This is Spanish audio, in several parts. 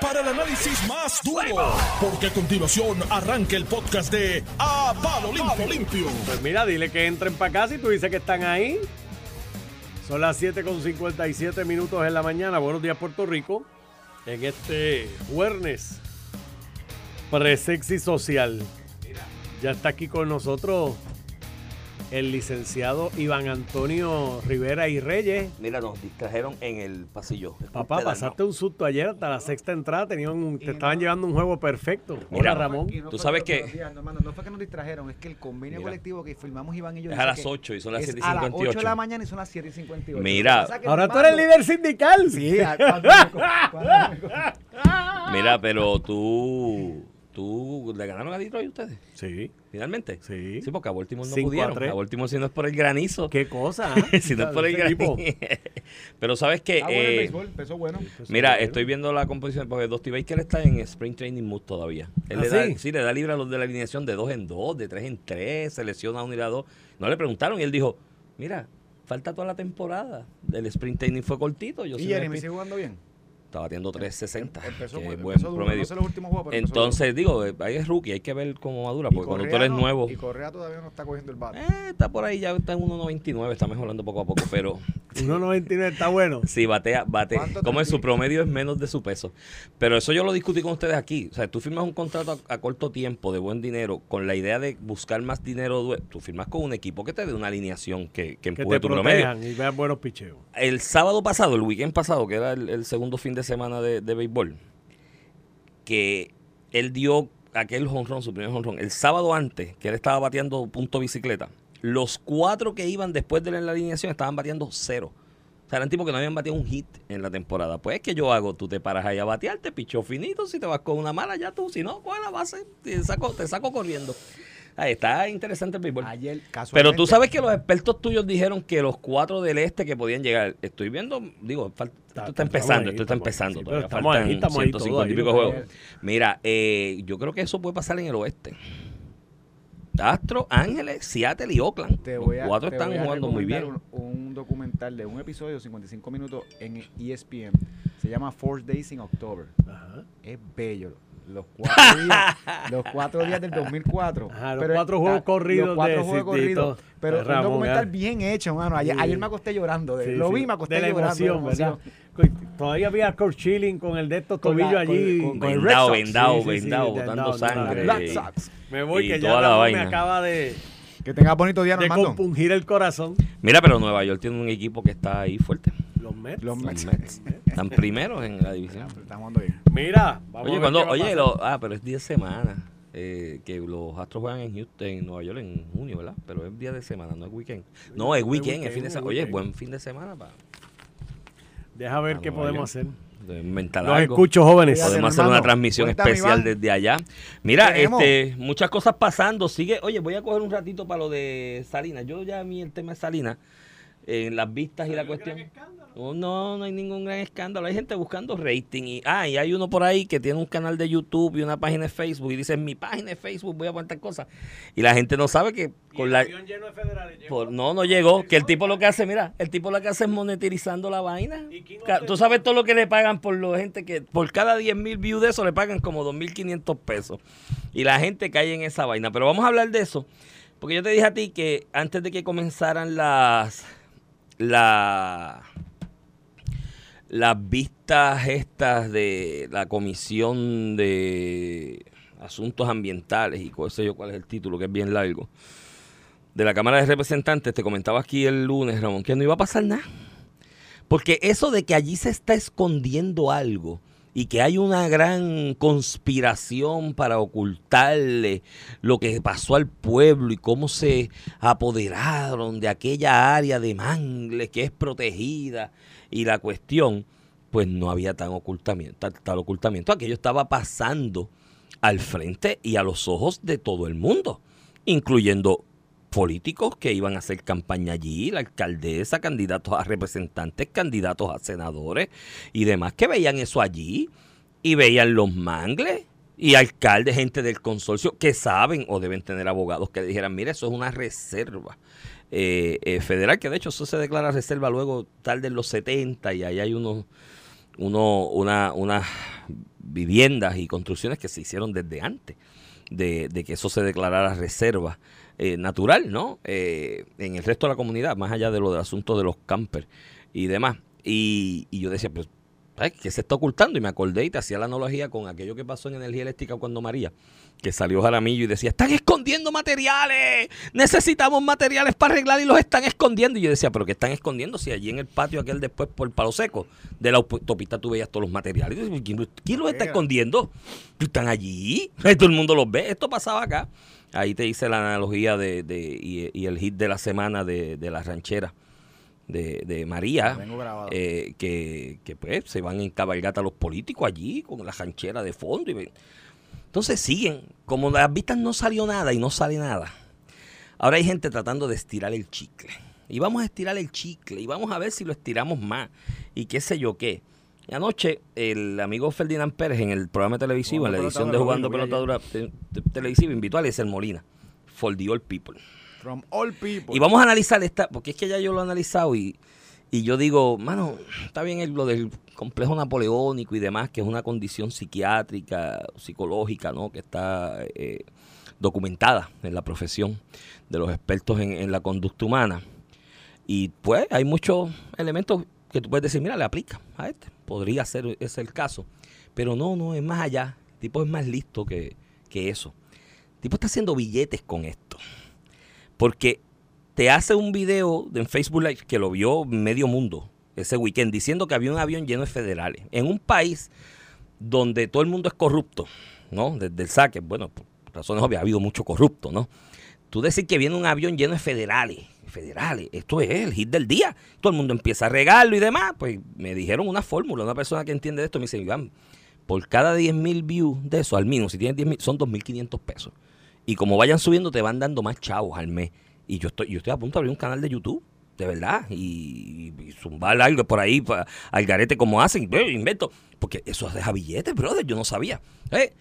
para el análisis más duro, porque a continuación arranca el podcast de A Palo. Limpio. Pues mira, dile que entren para casa y tú dices que están ahí. Son las 7 con 57 minutos en la mañana. Buenos días, Puerto Rico. En este jueves pre-sexy social. Ya está aquí con nosotros el licenciado Iván Antonio Rivera y Reyes. Mira, nos distrajeron en el pasillo. Papá, pasaste un susto ayer hasta la sexta entrada. Tenían un- te estaban llevando un juego perfecto. Mira, Hola, Ramón. No Tú sabes que- días, no, hermano, no fue que nos distrajeron, es que el convenio Mira. colectivo que firmamos Iván y yo Es a las que 8 y son las es 7 y a las 8 de 58. la mañana y son las 7 y 58. Mira. Es que Ahora tú eres mando- líder sindical. Sí, cuando me co- cuando me co- Mira, pero tú. ¿Tú le ganaron a Detroit ustedes? Sí, ¿Finalmente? sí. Sí, porque a Baltimore no Cinco a pudieron. tres. A Baltimore si no es por el granizo. ¿Qué cosa? ah? si no es por el granizo. pero sabes que. Ah, bueno, el eh, béisbol, empezó bueno. Mira, estoy viendo la composición porque Dusty Baker está en Spring Training Mood todavía. Él ¿Ah, le da, sí? sí, le da libre a los de la alineación de dos en dos, de tres en tres, selecciona a uno y a dos. No le preguntaron y él dijo, mira, falta toda la temporada. El Spring Training fue cortito. Yo sí Y me Jeremy despido". sigue jugando bien. Está batiendo 360. Empezó, que es empezó buen duro, promedio. No sé los últimos juegos, pero empezó Entonces, digo, eh, ahí es rookie, hay que ver cómo madura, duro. Porque cuando tú eres no- nuevo. Y Correa todavía no está cogiendo el bate. Eh, está por ahí, ya está en 1.99, está mejorando poco a poco, pero 1.99 está bueno. Sí, batea, bate. ¿Cuánto Como en su promedio es menos de su peso. Pero eso yo lo discutí con ustedes aquí. O sea, tú firmas un contrato a, a corto tiempo de buen dinero con la idea de buscar más dinero. Tú firmas con un equipo que te dé una alineación que, que Que empuje te tu promedio. y vean buenos picheos. El sábado pasado, el weekend pasado, que era el, el segundo fin de semana de, de béisbol, que él dio aquel jonrón, su primer jonrón, el sábado antes, que él estaba bateando punto bicicleta, los cuatro que iban después de la alineación estaban bateando cero. O sea, eran tipos que no habían bateado un hit en la temporada. Pues, ¿qué yo hago? Tú te paras ahí a batear, te pichó finito, si te vas con una mala, ya tú, si no, coge la base, te saco, te saco corriendo. Ahí está interesante el béisbol. Ayer, casualmente. Pero tú sabes que los expertos tuyos dijeron que los cuatro del este que podían llegar. Estoy viendo, digo, fal- esto está, empezando, ahí, esto está ahí, empezando. sí, todavía estamos faltan ahí, estamos ahí, todo 150 y pico juegos. Mira, eh, yo creo que eso puede pasar en el oeste. Astro, Ángeles, Seattle y Oakland. Te los voy a, cuatro te están voy a jugando muy bien. Un, un documental de un episodio de 55 minutos en ESPN. Se llama Four Days in October. Ajá. Es bello. Los cuatro días, los cuatro días del 2004. Ajá, los Pero cuatro juegos corridos Los cuatro de juegos corridos. Pero Ramón, un documental bien hecho, mano. Ayer, Sí. ayer me acosté llorando. de- Sí, lo sí. vi, me acosté de la llorando. de la emoción, ¿verdad? emoción. Todavía había Kurt Schilling con el de estos tobillos allí. con- con vendado, vendado, Sí, vendado, botando sangre. Black y- Sox. Me voy y que ya la me acaba de, Que tenga bonito día, de Armando. compungir el corazón. Mira, pero Nueva York tiene un equipo que está ahí fuerte. Los Mets. Los Los Mets. Mets. Están primeros en la división. Estamos jugando bien. Mira, vamos a Oye, ver cuando, qué va a oye, lo- ah, pero es 10 semanas. eh, que los Astros juegan en Houston, en Nueva York en junio, ¿verdad? Pero es día de semana, no es weekend. No, es weekend, es fin de semana. Oye, buen fin de semana para Deja ver a qué Nueva podemos hacer. inventar Los algo. escucho, jóvenes. Podemos hacer una transmisión Cuéntame, especial Iván. desde allá. Mira, este, muchas cosas pasando. Sigue, oye, voy a coger un ratito para lo de Salinas. Yo ya a mí el tema de Salinas, en las vistas y la cuestión. No, no, no hay ningún gran escándalo. Hay gente buscando rating. Y, ah, y hay uno por ahí que tiene un canal de YouTube y una página de Facebook y dice, en mi página de Facebook voy a poner tal cosa. Y la gente no sabe que con la... por- no, no llegó. Que el tipo lo que hace, mira, el tipo lo que hace es monetizando la vaina. Tú sabes todo lo que le pagan por la gente que por cada 10 mil views de eso le pagan como 2.500 pesos. Y la gente cae en esa vaina. Pero vamos a hablar de eso. Porque yo te dije a ti que antes de que comenzaran las... La, las vistas estas de la Comisión de Asuntos Ambientales y cuál yo cuál es el título, que es bien largo, de la Cámara de Representantes, te comentaba aquí el lunes, Ramón, que no iba a pasar nada. Porque eso de que allí se está escondiendo algo y que hay una gran conspiración para ocultarle lo que pasó al pueblo y cómo se apoderaron de aquella área de Mangle que es protegida y la cuestión, pues no había tan ocultamiento, tal ocultamiento, aquello estaba pasando al frente y a los ojos de todo el mundo, incluyendo políticos que iban a hacer campaña allí, la alcaldesa, candidatos a representantes, candidatos a senadores y demás que veían eso allí y veían los mangles y alcaldes, gente del consorcio que saben o deben tener abogados que dijeran, mire, eso es una reserva eh, eh, federal, que de hecho eso se declara reserva luego tarde en los 70 y ahí hay unos uno, una, unas viviendas y construcciones que se hicieron desde antes de que eso se declarara reserva eh, natural, ¿no? Eh, en el resto de la comunidad, más allá de lo del asunto de los campers y demás. Y, y yo decía, pues, ¿sabes ¿qué se está ocultando? Y me acordé y te hacía la analogía con aquello que pasó en energía eléctrica cuando María, que salió Jaramillo y decía, están escondiendo materiales, necesitamos materiales para arreglar y los están escondiendo. Y yo decía, pero ¿qué están escondiendo? Si allí en el patio aquel después por el palo seco de la autopista tú veías todos los materiales. Y yo decía, ¿Quién, quién los está escondiendo? Están allí, todo el mundo los ve. Esto pasaba acá. Ahí te hice la analogía de, de- y, y el hit de la semana de, de la ranchera de, de María, eh, que, que, pues se van en cabalgata los políticos allí con la ranchera de fondo. Y, entonces siguen, como las vistas no salió nada y no sale nada. Ahora hay gente tratando de estirar el chicle. Y vamos a estirar el chicle y vamos a ver si lo estiramos más y qué sé yo qué. Y anoche el amigo Ferdinand Pérez en el programa televisivo, en la edición de Jugando Pelota Dura te- te- televisivo, invitó a Eliezer Molina, for the all people. From all people. Y vamos a analizar esta, porque es que ya yo lo he analizado y, y yo digo, mano, está bien el- lo del complejo napoleónico y demás, que es una condición psiquiátrica, psicológica, ¿no? Que está eh, documentada en la profesión de los expertos en, en la conducta humana. Y pues hay muchos elementos que tú puedes decir, mira, le aplica a este. Podría ser ese el caso. Pero no, no, es más allá. El tipo es más listo que, que eso. El tipo está haciendo billetes con esto. Porque te hace un video en Facebook Live que lo vio medio mundo ese weekend diciendo que había un avión lleno de federales. En un país donde todo el mundo es corrupto, ¿no? Desde el saque, bueno, por razones obvias, ha habido mucho corrupto, ¿no? Tú decir que viene un avión lleno de federales, federales, esto es el hit del día. Todo el mundo empieza a regarlo y demás. Pues me dijeron una fórmula, una persona que entiende de esto me dice, Iván, por cada 10 mil views de eso, al menos, si tienes 10 mil, son 2.500 pesos. Y como vayan subiendo, te van dando más chavos al mes. Y yo estoy, yo estoy a punto de abrir un canal de YouTube, de verdad, y, y zumbar algo por ahí al garete como hacen, invento. Porque eso deja billetes, brother, yo no sabía. Eh,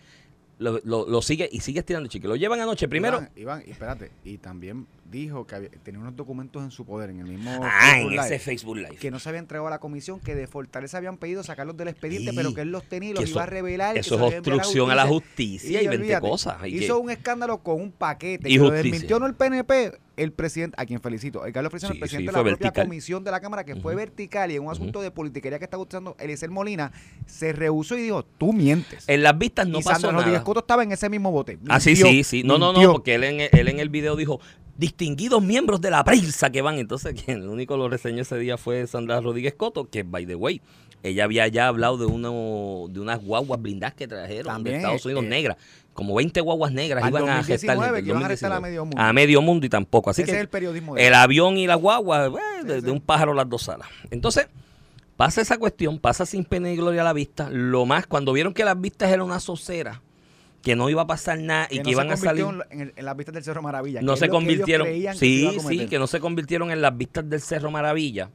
lo, lo- sigue y sigue estirando, chique. Lo llevan anoche primero. Iván, Iván, espérate. Y también dijo que había- tenía unos documentos en su poder, en el mismo. Ah, Facebook en Live, ese Facebook Live. Que no se había entregado a la comisión, que de Fortaleza habían pedido sacarlos del expediente, Sí. pero que él los tenía y los eso- iba a revelar. y eso es a obstrucción a la justicia y 20 olvídate, cosas. Hay hizo que- un escándalo con un paquete. Y que lo desmintió no el PNP, el presidente, a quien felicito, el Carlos Sí, el presidente sí, de la propia vertical. comisión de la Cámara, que fue vertical y en un asunto de politiquería que está usando Eliezer Molina, se rehusó y dijo, tú mientes. En las vistas no y pasó Rodríguez nada. Coto estaba en ese mismo bote. Ah, sí, Mintió, sí, sí. No, no, no, mintió. porque él en, él en el video dijo distinguidos miembros de la prensa que van. Entonces, quien el único lo reseñó ese día fue Sandra Rodríguez Coto, que, by the way, ella había ya hablado de uno de unas guaguas blindadas que trajeron También, de Estados Unidos eh, negras. Como 20 guaguas negras iban a gestar. 2019, que iban a arrestar a medio mundo. A medio mundo y tampoco. Así Ese que es el periodismo de el él. avión y la guagua, eh, de, Sí, de un pájaro las dos alas. Entonces, pasa esa cuestión, pasa sin pena y gloria a la vista. Lo más, cuando vieron que las vistas eran una socera, que no iba a pasar nada y que, no iban se a salir. En, en- en las vistas del Cerro Maravilla. No se convirtieron. que Sí, sí, que no se convirtieron en las vistas del Cerro Maravilla.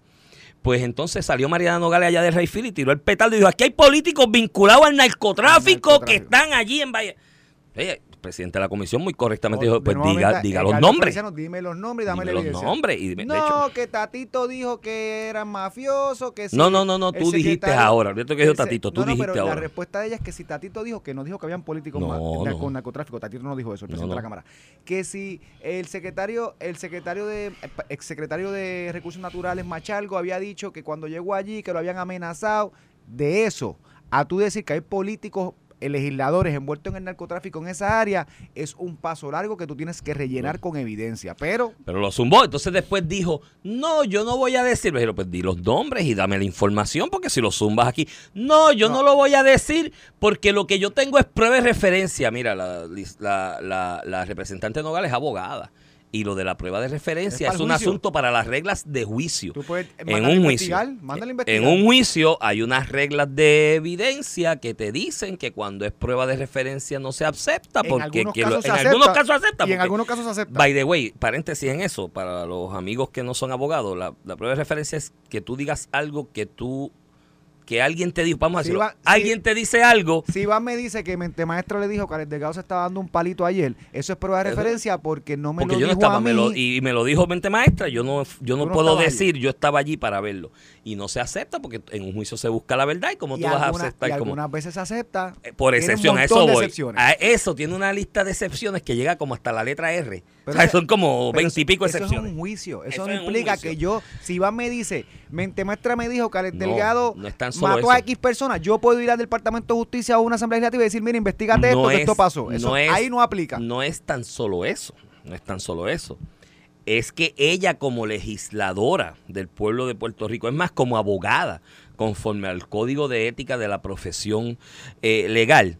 Pues entonces salió Mariana Nogales allá de Rayfield y tiró el petardo y dijo, aquí hay políticos vinculados al narcotráfico, que están allí en Valle. Oye, el presidente de la comisión muy correctamente dijo, pues diga, diga el los nombres. Dime los nombres y dame Dime la los nombres. Y de No, hecho, que Tatito dijo que eran mafiosos, que si no, no, no, tú dijiste secretario- ahora. Yo que dijo Tatito, tú no, no, dijiste pero ahora. La respuesta de ella es que si Tatito dijo que no dijo que habían políticos con narcotráfico, Tatito no dijo eso, el presidente de la Cámara. Que si el secretario, el secretario de, exsecretario de Recursos Naturales, Machalgo, había dicho que cuando llegó allí, que lo habían amenazado, de eso, a tú decir que hay políticos eh, legisladores envueltos en el narcotráfico en esa área es un paso largo que tú tienes que rellenar con evidencia. Pero Pero lo zumbó. Entonces después dijo, no, yo no voy a decir. Pero pues di los nombres y dame la información porque si lo zumbas aquí. No, yo no, No. lo voy a decir porque lo que yo tengo es prueba y referencia. Mira, la, la, la- la representante Nogales es abogada. Y lo de la prueba de referencia Es un juicio. asunto para las reglas de juicio. tú puedes En un juicio. En un juicio hay unas reglas de evidencia que te dicen que cuando es prueba de referencia no se acepta En porque algunos que lo- casos se en acepta, algunos casos acepta. Y en algunos casos se acepta. By the way, paréntesis en eso, para los amigos que no son abogados, la, la prueba de referencia es que tú digas algo que tú que alguien te dijo, vamos a Si decirlo, va- si- alguien te dice algo, Si Iván me dice que Mente Maestra le dijo que Alex Delgado se estaba dando un palito ayer, eso es prueba de Eso- referencia porque no me porque lo yo no dijo estaba, a mí. me lo- y me lo dijo mente maestra, yo no, yo no no puedo decir, yo estaba allí para verlo. Y no se acepta porque en un juicio se busca la verdad y como tú vas a alguna- aceptar y como... algunas veces se acepta. Eh, Por excepción, a eso voy. A eso tiene una lista de excepciones que llega como hasta la letra R. Pero o sea, eso- son como veintipico excepciones. Eso es un juicio. Eso, Eso no implica que yo, si Iván me dice, Mente Maestra me dijo que Alex No, Delgado no mató a. X personas, yo puedo ir al Departamento de Justicia o a una Asamblea Legislativa y decir, mira, investigate esto, que esto pasó. Eso es- ahí no aplica. No es tan solo eso. No es tan solo eso. Es que ella como legisladora del pueblo de Puerto Rico, es más como abogada, conforme al código de ética de la profesión eh, legal,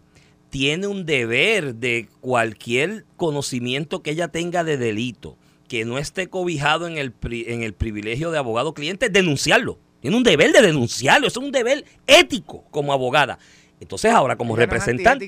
tiene un deber de cualquier conocimiento que ella tenga de delito, que no esté cobijado en el, pri- en el privilegio de abogado cliente, denunciarlo. Tiene un deber de denunciarlo, es un deber ético como abogada. Entonces ahora como representante...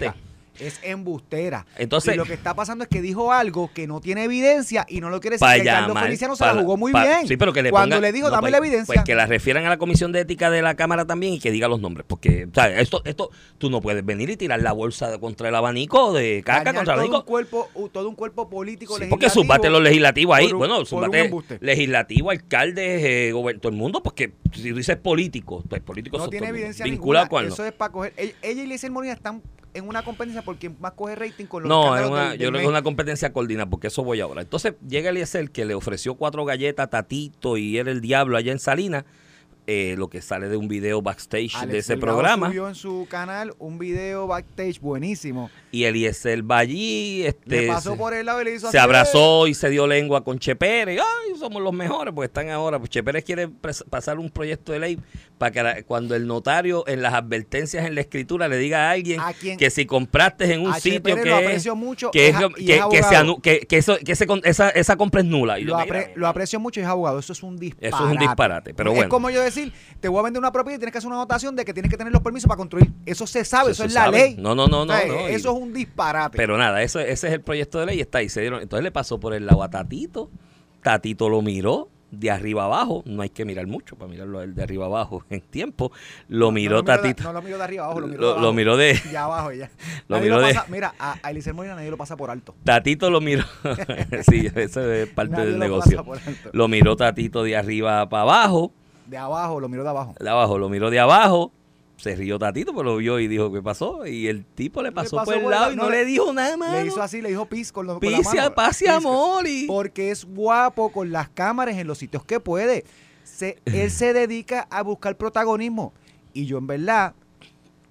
Es embustera. Entonces- y lo que está pasando es que dijo algo que no tiene evidencia y no lo quiere decir. que Carlos llamar, Feliciano se la jugó muy bien. Sí, pero que le Cuando ponga- le dijo, no, dame pues- la evidencia. Pues que la refieran a la Comisión de Ética de la Cámara también y que diga los nombres. Porque, o sea, esto, esto, tú no puedes venir y tirar la bolsa de- contra el abanico de caca dañar contra el todo un abanico. cuerpo, todo un cuerpo político Sí, legislativo. porque subate los legislativos ahí. un- bueno, embuste. legislativo, alcaldes, eh, todo el mundo, porque si tú dices político, pues políticos No tiene evidencia Vinculado ninguna. Eso es para coger. Ella, ella y Liesel Molina están en una competencia por quien más coge rating con los No, es una, del- yo creo que es una competencia coordinada, porque eso voy ahora. Entonces llega Eliezer que le ofreció cuatro galletas a Tatito y era el diablo allá en Salinas, eh, lo que sale de un video backstage Alex de ese Delgado programa. subió en su canal un video backstage buenísimo. Y Eliezer va allí, este, Le pasó se, por el lado y le hizo se así, abrazó y se dio lengua con Che Pérez. Ay, somos los mejores, porque están ahora. Pues Che Pérez quiere pasar un proyecto de ley para que cuando el notario en las advertencias en la escritura le diga a alguien que si compraste en un A Che sitio Pérez que lo es- aprecio mucho que, es es- a- que, y es que se abogado. anu- que- que eso- que ese esa, esa compra es nula. Y Lo, yo, apre- mira, lo aprecio mucho y es abogado. Eso es un disparate. Eso es un disparate, pero es bueno. como yo decir, te voy a vender una propiedad y tienes que hacer una anotación de que tienes que tener los permisos para construir. Eso se sabe, eso, es la ley. No, no, no, no. O sea, no, y- Eso es un disparate. Pero nada, eso, ese es el proyecto de ley y está ahí. Se dieron, entonces le pasó por el lado a Tatito. Tatito lo miró de arriba abajo. No hay que mirar mucho para mirarlo de arriba abajo en tiempo. Lo miró no lo miro de- Tatito. no lo miro de arriba abajo, lo miro Lo- de lo abajo. miró de- Ya abajo, ya. lo Nadie miró de- pasa- Mira, a, a Eliezer Molina nadie lo pasa por alto. Tatito lo miró. sí, eso es parte Nadie del negocio. Lo miró Tatito de arriba para abajo. De abajo, lo miro de abajo. De abajo, lo miró de abajo. Se rió Tatito, pues lo vio y dijo, ¿qué pasó? Y el tipo le pasó, por el lado y no, le dijo nada más. Le hizo así, le dijo pis con, los, con la mano. amor. Y... Porque es guapo con las cámaras en los sitios que puede. Se- él se dedica a buscar protagonismo. Y yo, en verdad,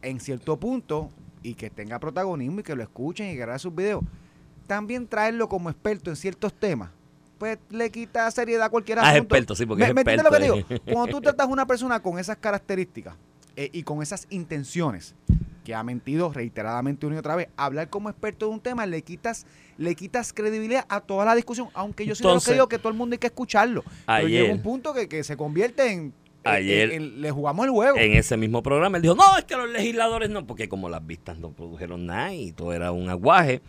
en cierto punto, y que tenga protagonismo y que lo escuchen y que grabe sus videos, también traerlo como experto en ciertos temas. Pues le quita seriedad a cualquier Ah, es asunto. experto, sí, porque ¿Me, es me entiendes lo que digo? eh. Cuando tú tratas a una persona con esas características eh, y con esas intenciones, que ha mentido reiteradamente una y otra vez, hablar como experto de un tema, le quitas, le quitas credibilidad a toda la discusión, aunque yo sí Entonces, que digo que todo el mundo hay que escucharlo. Pero ayer- llega un punto que, que se convierte en, en- Ayer- en- en- le jugamos el juego. en ese mismo programa, él dijo, no, es que los legisladores no, porque como las vistas no produjeron nada y todo era un aguaje.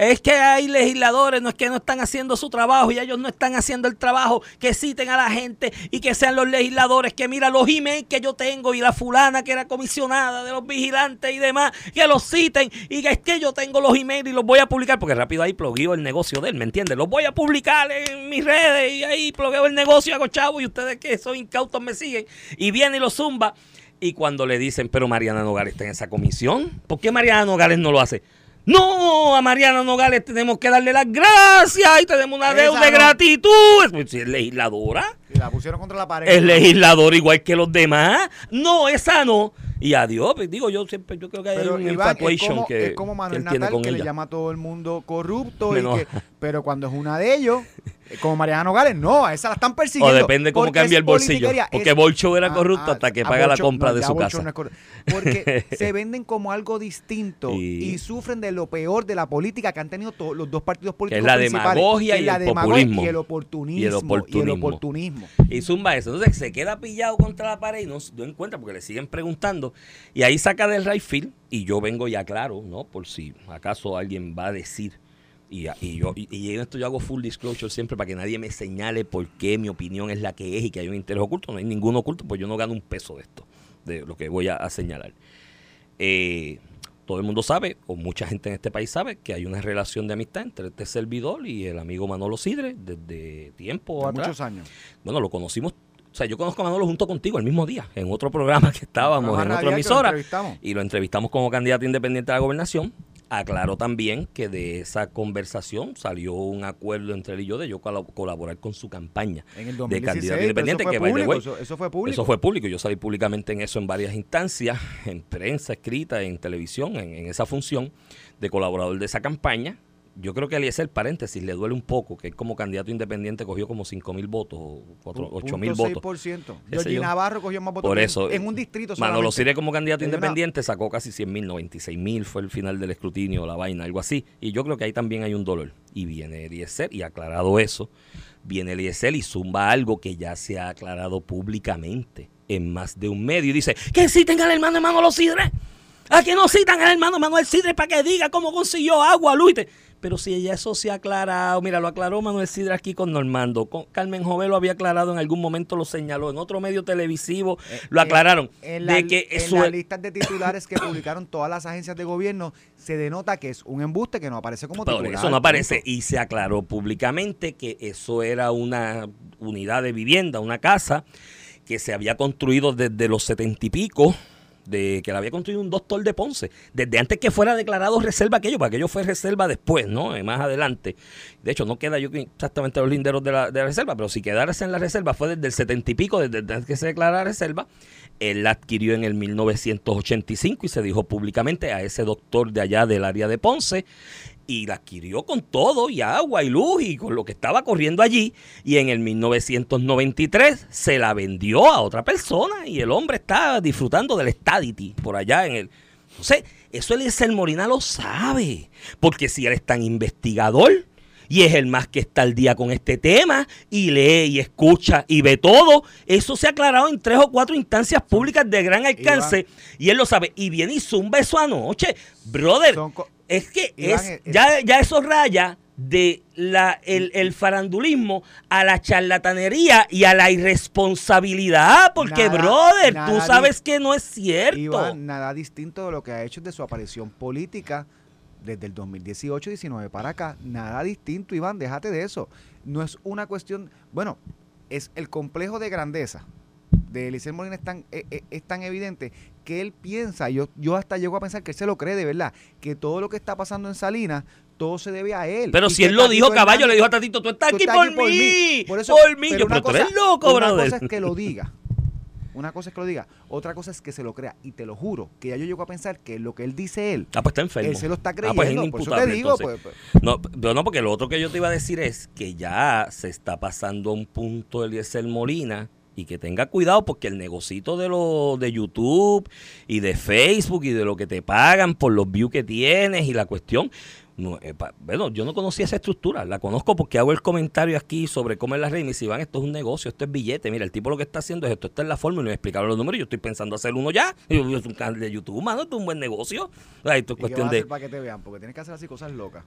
Es que hay legisladores, no es que no están haciendo su trabajo y ellos no están haciendo el trabajo, que citen a la gente y que sean los legisladores, que mira los emails que yo tengo y la fulana que era comisionada de los vigilantes y demás, que los citen y que es que yo tengo los emails y los voy a publicar, porque rápido ahí plugueo el negocio de él, ¿me entiendes? Los voy a publicar en mis redes y ahí plugueo el negocio, hago chavo y ustedes que son incautos me siguen y viene y lo zumba. Y cuando le dicen, pero Mariana Nogales está en esa comisión, ¿por qué Mariana Nogales no lo hace? No, a Mariana Nogales tenemos que darle las gracias y tenemos una Esa deuda de gratitud. Pues, si es legisladora, Y la pusieron contra la pared. es legisladora igual que los demás. No, esa no. Y adiós, pues, digo yo siempre, yo creo que hay Pero un Iván, es como, que, es como que Manuel tiene Natal con que le llama a todo el mundo corrupto. Y que- pero cuando es una de ellos, eh, como Mariana Nogales, no, a esa la están persiguiendo. O depende cómo cambia el bolsillo. Porque es- Bolcho era Ah, corrupto ah, hasta que paga la compra no, de su Bolcho casa. no porque se venden como algo distinto y sufren de lo peor de la política que han tenido to- los dos partidos políticos la principales, demagogia que es y la el demagogia populismo. y el oportunismo Y el oportunismo. oportunismo. Y zumba eso. Entonces se queda pillado contra la pared y no, no encuentra porque le siguen preguntando. Y ahí saca del right field y yo vengo ya claro, ¿no? Por si acaso alguien va a decir. Y, y yo y, y en esto yo hago full disclosure siempre para que nadie me señale por qué mi opinión es la que es y que hay un interés oculto. No hay ningún oculto, pues yo no gano un peso de esto. de lo que voy a, a señalar. Eh, todo el mundo sabe, o mucha gente en este país sabe, que hay una relación de amistad entre este servidor y el amigo Manolo Sidre desde tiempo De atrás. muchos años. Bueno, lo conocimos, o sea, yo conozco a Manolo junto contigo el mismo día, en otro programa que estábamos, en otra lo emisora, entrevistamos. y lo entrevistamos como candidato independiente a la gobernación. Aclaró también que de esa conversación salió un acuerdo entre él y yo de yo colaborar con su campaña En el de 2016, candidato independiente, eso fue que público, way, eso, eso fue público. eso fue público. Yo salí públicamente en eso en varias instancias, en prensa escrita, en televisión, en, en esa función de colaborador de esa campaña. Yo creo que Eliezer, paréntesis, le duele un poco que él como candidato independiente cogió como 5 mil votos o 8 mil votos. 6%. Qué sé Georgie. Navarro cogió más votos Por eso, en un distrito Manolo solamente. Sire como candidato independiente sacó casi 100 mil, 96 mil fue el final del escrutinio, la vaina, algo así. Y yo creo que ahí también hay un dolor. Y viene Eliezer, y aclarado eso, viene Eliezer y zumba algo que ya se ha aclarado públicamente en más de un medio. Y dice, que citen al hermano de Manolo Sidre. ¿A que no citan al hermano Manuel Sidre para que diga cómo consiguió agua, Luis? Pero si ya eso se ha aclarado, mira, lo aclaró Manuel Sidre aquí con Normando. Con Carmen Jové lo había aclarado en algún momento, lo señaló. En otro medio televisivo lo Eh, aclararon. En, la- de que en eso las listas de titulares que publicaron todas las agencias de gobierno, se denota que es un embuste que no aparece como Por titular. eso no aparece. Y se aclaró públicamente que eso era una unidad de vivienda, una casa que se había construido desde los setenta y pico, de que la había construido un doctor de Ponce, desde antes que fuera declarado reserva aquello, porque aquello fue reserva después, ¿no? Eh, más adelante. De hecho, no queda yo exactamente los linderos de la, reserva, pero si quedara en la reserva fue desde el setenta y pico, desde antes que se declarara reserva. Él la adquirió en el 1985 y se dijo públicamente a ese doctor de allá del área de Ponce y la adquirió con todo y agua y luz y con lo que estaba corriendo allí y en el 1993 se la vendió a otra persona y el hombre está disfrutando del stadity por allá en el entonces eso Eliezer Molina lo sabe porque si él es tan investigador y es el más que está al día con este tema y lee y escucha y ve todo. Eso se ha aclarado en tres o cuatro instancias públicas de gran alcance y él lo sabe. Y viene y zumba eso anoche. Brother, es que Iván, es, es- ya, ya eso raya de la, el, el farandulismo a la charlatanería y a la irresponsabilidad, porque Nada- brother, nada tú sabes que no es cierto. Iván, nada distinto de lo que ha hecho de su aparición política desde el 2018-19 para acá. Nada distinto, Iván, déjate de eso. No es una cuestión, bueno, es el complejo de grandeza de Eliseo Molina es tan, eh, eh, es tan evidente que él piensa, yo, yo hasta llego a pensar que él se lo cree de verdad, que todo lo que está pasando en Salinas, todo se debe a él. Pero Y si él lo dijo, caballo, le dijo a Tatito, tú estás Tú aquí por, aquí por mí, mí. por, Por eso- mí. pero Yo, una tú eres loco, Una brother. cosa es que lo diga. Una cosa es que lo diga. Otra cosa es que se lo crea. Y te lo juro, que ya yo llego a pensar que lo que él dice él, Ah, pues está enfermo. él se lo está Ah, creyendo. pues es Por eso inimputable, te digo, entonces. pues, pues, No, pero no, porque lo otro que yo te iba a decir es que ya se está pasando a un punto Eliezer Molina y que tenga cuidado porque el negocito de lo de YouTube y de Facebook y de lo que te pagan por los views que tienes y la cuestión no, eh, pa- bueno, yo no conocía esa estructura, la conozco porque hago el comentario aquí sobre cómo es la red y me dice, Iván, esto es un negocio, esto es billete, mira, el tipo lo que está haciendo es esto, está en la forma y me explicaron los números, yo estoy pensando hacer uno ya, y yo, es un canal de YouTube, mano, esto es un buen negocio, esto es ¿y qué cuestión de... para que te vean? Porque tienes que hacer así cosas locas.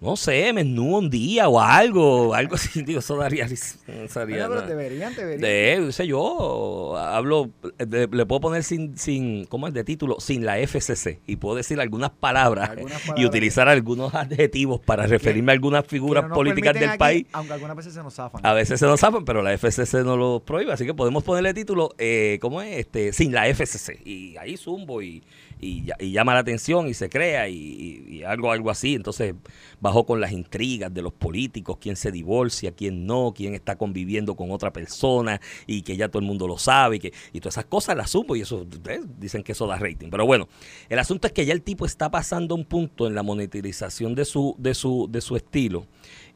No sé, menú un día o algo, algo así, digo, eso daría risa, eso daría Bueno, pero deberían, deberían. De, no sé yo, hablo, de- le puedo poner sin, sin, ¿cómo es? De título, sin la FCC, y puedo decir algunas palabras, Algunas y utilizar algunos adjetivos para referirme a algunas figuras no políticas del aquí, país. Aunque algunas veces se nos zafan. A veces se nos zafan, pero la FCC no lo prohíbe, así que podemos ponerle título, eh, ¿cómo es? Este, sin la FCC. Y ahí zumbo y, y, llama la atención y se crea y, algo, algo así. Entonces bajo con las intrigas de los políticos, quién se divorcia, quién no, quién está conviviendo con otra persona y que ya todo el mundo lo sabe y, que, y todas esas cosas las zumbo y eso, eh, dicen que eso da rating. Pero bueno, el asunto es que ya el tipo está pasando un punto en la monetización de su, de su, de su estilo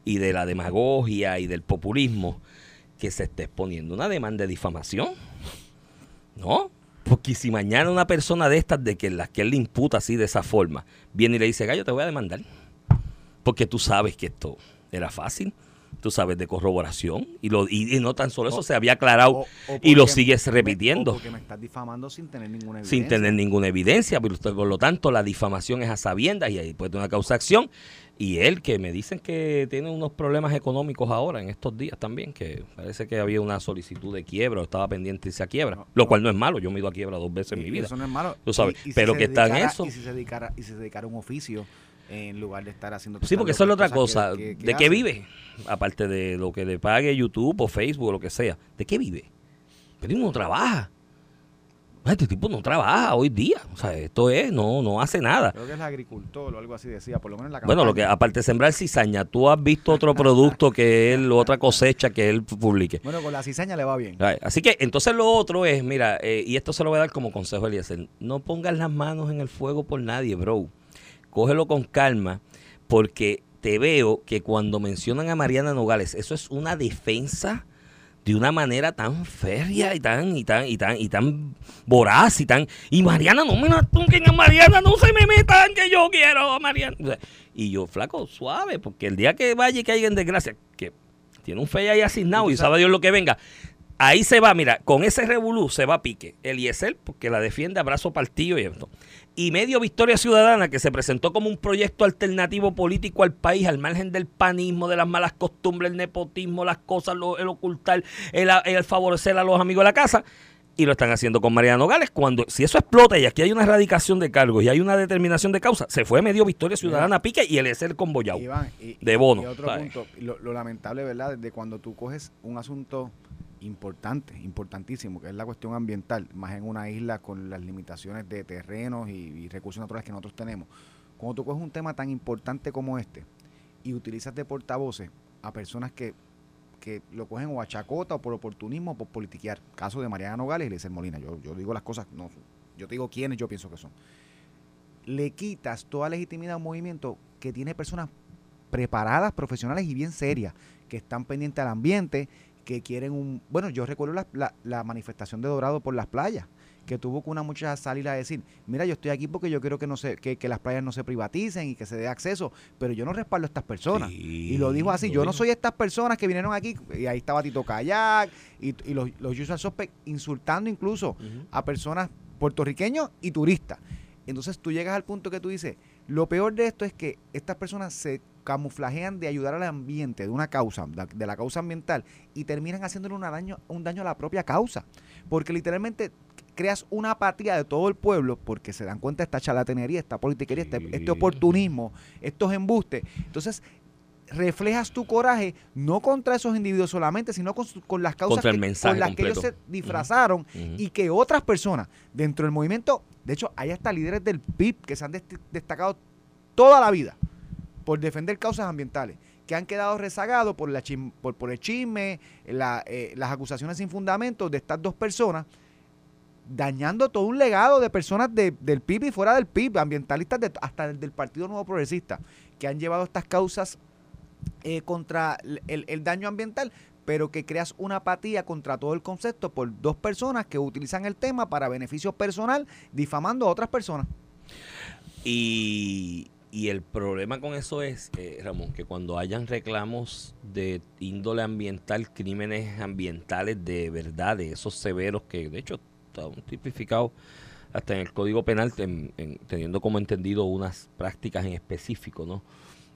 y de la demagogia y del populismo que se está exponiendo una demanda de difamación. ¿No? Porque si mañana una persona de estas, de que las que él le imputa así de esa forma, viene y le dice, gallo, te voy a demandar. Porque tú sabes que esto era fácil. Tú sabes, de corroboración. Y, lo, y, no tan solo eso, se había aclarado O- o y lo sigues me- repitiendo. porque me estás difamando sin tener ninguna evidencia. sin tener ninguna evidencia, pero usted, por lo tanto la difamación es a sabiendas y ahí puede tener una causa de acción. Y él, que me dicen que tiene unos problemas económicos ahora, en estos días también, que parece que había una solicitud de quiebra o estaba pendiente de irse a quiebra, No, lo cual no es malo, yo me he ido a quiebra dos veces en mi vida. Eso no es malo. Tú sabes, si pero que está en eso. Y si se dedicara, y si se dedicara a un oficio en lugar de estar haciendo Sí, porque eso es la otra cosa. cosas que- que- que ¿De qué vive? Aparte de lo que le pague YouTube o Facebook o lo que sea. ¿De qué vive? Pero no trabaja. Este tipo no trabaja hoy día. O sea, esto es, no, no hace nada. Creo que es agricultor o algo así decía, por lo menos en la Bueno, lo que campaña. aparte de sembrar cizaña, ¿tú has visto otro producto que él, otra cosecha que él publique? Bueno, con la cizaña le va bien. Así que entonces lo otro es, mira, eh, y esto se lo voy a dar como consejo a Eliezer, no pongas las manos en el fuego por nadie, bro. Cógelo con calma, porque te veo que cuando mencionan a Mariana Nogales, eso es una defensa de una manera tan férrea y tan, y tan, y tan, y tan voraz y tan. Y Mariana, no me la toquen a Mariana, no se me metan que yo quiero a Mariana. O sea, Y yo, flaco, suave, porque el día que vaya y caiga en desgracia, que tiene un fe ahí asignado y sabe Dios lo que venga. Ahí se va, mira, con ese revolú se va a pique. Eliezer, porque la defiende a brazo partido y esto. Y medio Victoria Ciudadana, que se presentó como un proyecto alternativo político al país, al margen del panismo, de las malas costumbres, el nepotismo, las cosas, lo- el ocultar, el, el favorecer a los amigos de la casa. Y lo están haciendo con Mariana Nogales. Cuando, si eso explota y aquí hay una erradicación de cargos y hay una determinación de causa, se fue medio Victoria Ciudadana a pique y Eliezer con Boyau. Iván, y, De bono, y otro punto, lo, lo lamentable, ¿verdad? De cuando tú coges un asunto importante, importantísimo, que es la cuestión ambiental, más en una isla con las limitaciones de terrenos y, recursos naturales que nosotros tenemos. Cuando tú coges un tema tan importante como este y utilizas de portavoces a personas que, que lo cogen o a chacota o por oportunismo o por politiquear, caso de Mariana Nogales y Eliezer Molina, yo, yo digo las cosas, no, yo te digo quiénes yo pienso que son. Le quitas toda legitimidad a un movimiento que tiene personas preparadas, profesionales y bien serias, que están pendientes al ambiente, que quieren un... Bueno, yo recuerdo la, la- la manifestación de Dorado por las playas, que tuvo que una muchacha salir a decir, mira, yo estoy aquí porque yo quiero que, no se, que, que las playas no se privaticen y que se dé acceso, pero yo no respaldo a estas personas. Sí, y lo dijo así, yo no soy estas personas que vinieron aquí, y ahí estaba Tito Kayak, y, y los, los usual suspects insultando incluso a personas puertorriqueños y turistas. Entonces tú llegas al punto que tú dices, lo peor de esto es que estas personas se camuflajean de ayudar al ambiente, de una causa, de, la causa ambiental, y terminan haciéndole una daño, un daño a la propia causa. Porque literalmente creas una apatía de todo el pueblo porque se dan cuenta de esta charlatanería, esta politiquería, este, Sí. este oportunismo, estos embustes. Entonces reflejas tu coraje no contra esos individuos solamente, sino con, su- con las causas que- con las que ellos se disfrazaron y que otras personas dentro del movimiento, de hecho, hay hasta líderes del PIB que se han dest- destacado toda la vida por defender causas ambientales, que han quedado rezagados por, el chisme, eh, las acusaciones sin fundamento de estas dos personas, dañando todo un legado de personas de- del PIB y fuera del PIB, ambientalistas hasta del Partido Nuevo Progresista, que han llevado estas causas eh, contra el- el daño ambiental, pero que creas una apatía contra todo el concepto por dos personas que utilizan el tema para beneficio personal, difamando a otras personas. Y, y el problema con eso es, eh, Ramón, que cuando hayan reclamos de índole ambiental, crímenes ambientales de verdad, de esos severos que de hecho están tipificados hasta en el Código Penal, en- en- teniendo como entendido unas prácticas en específico, ¿no?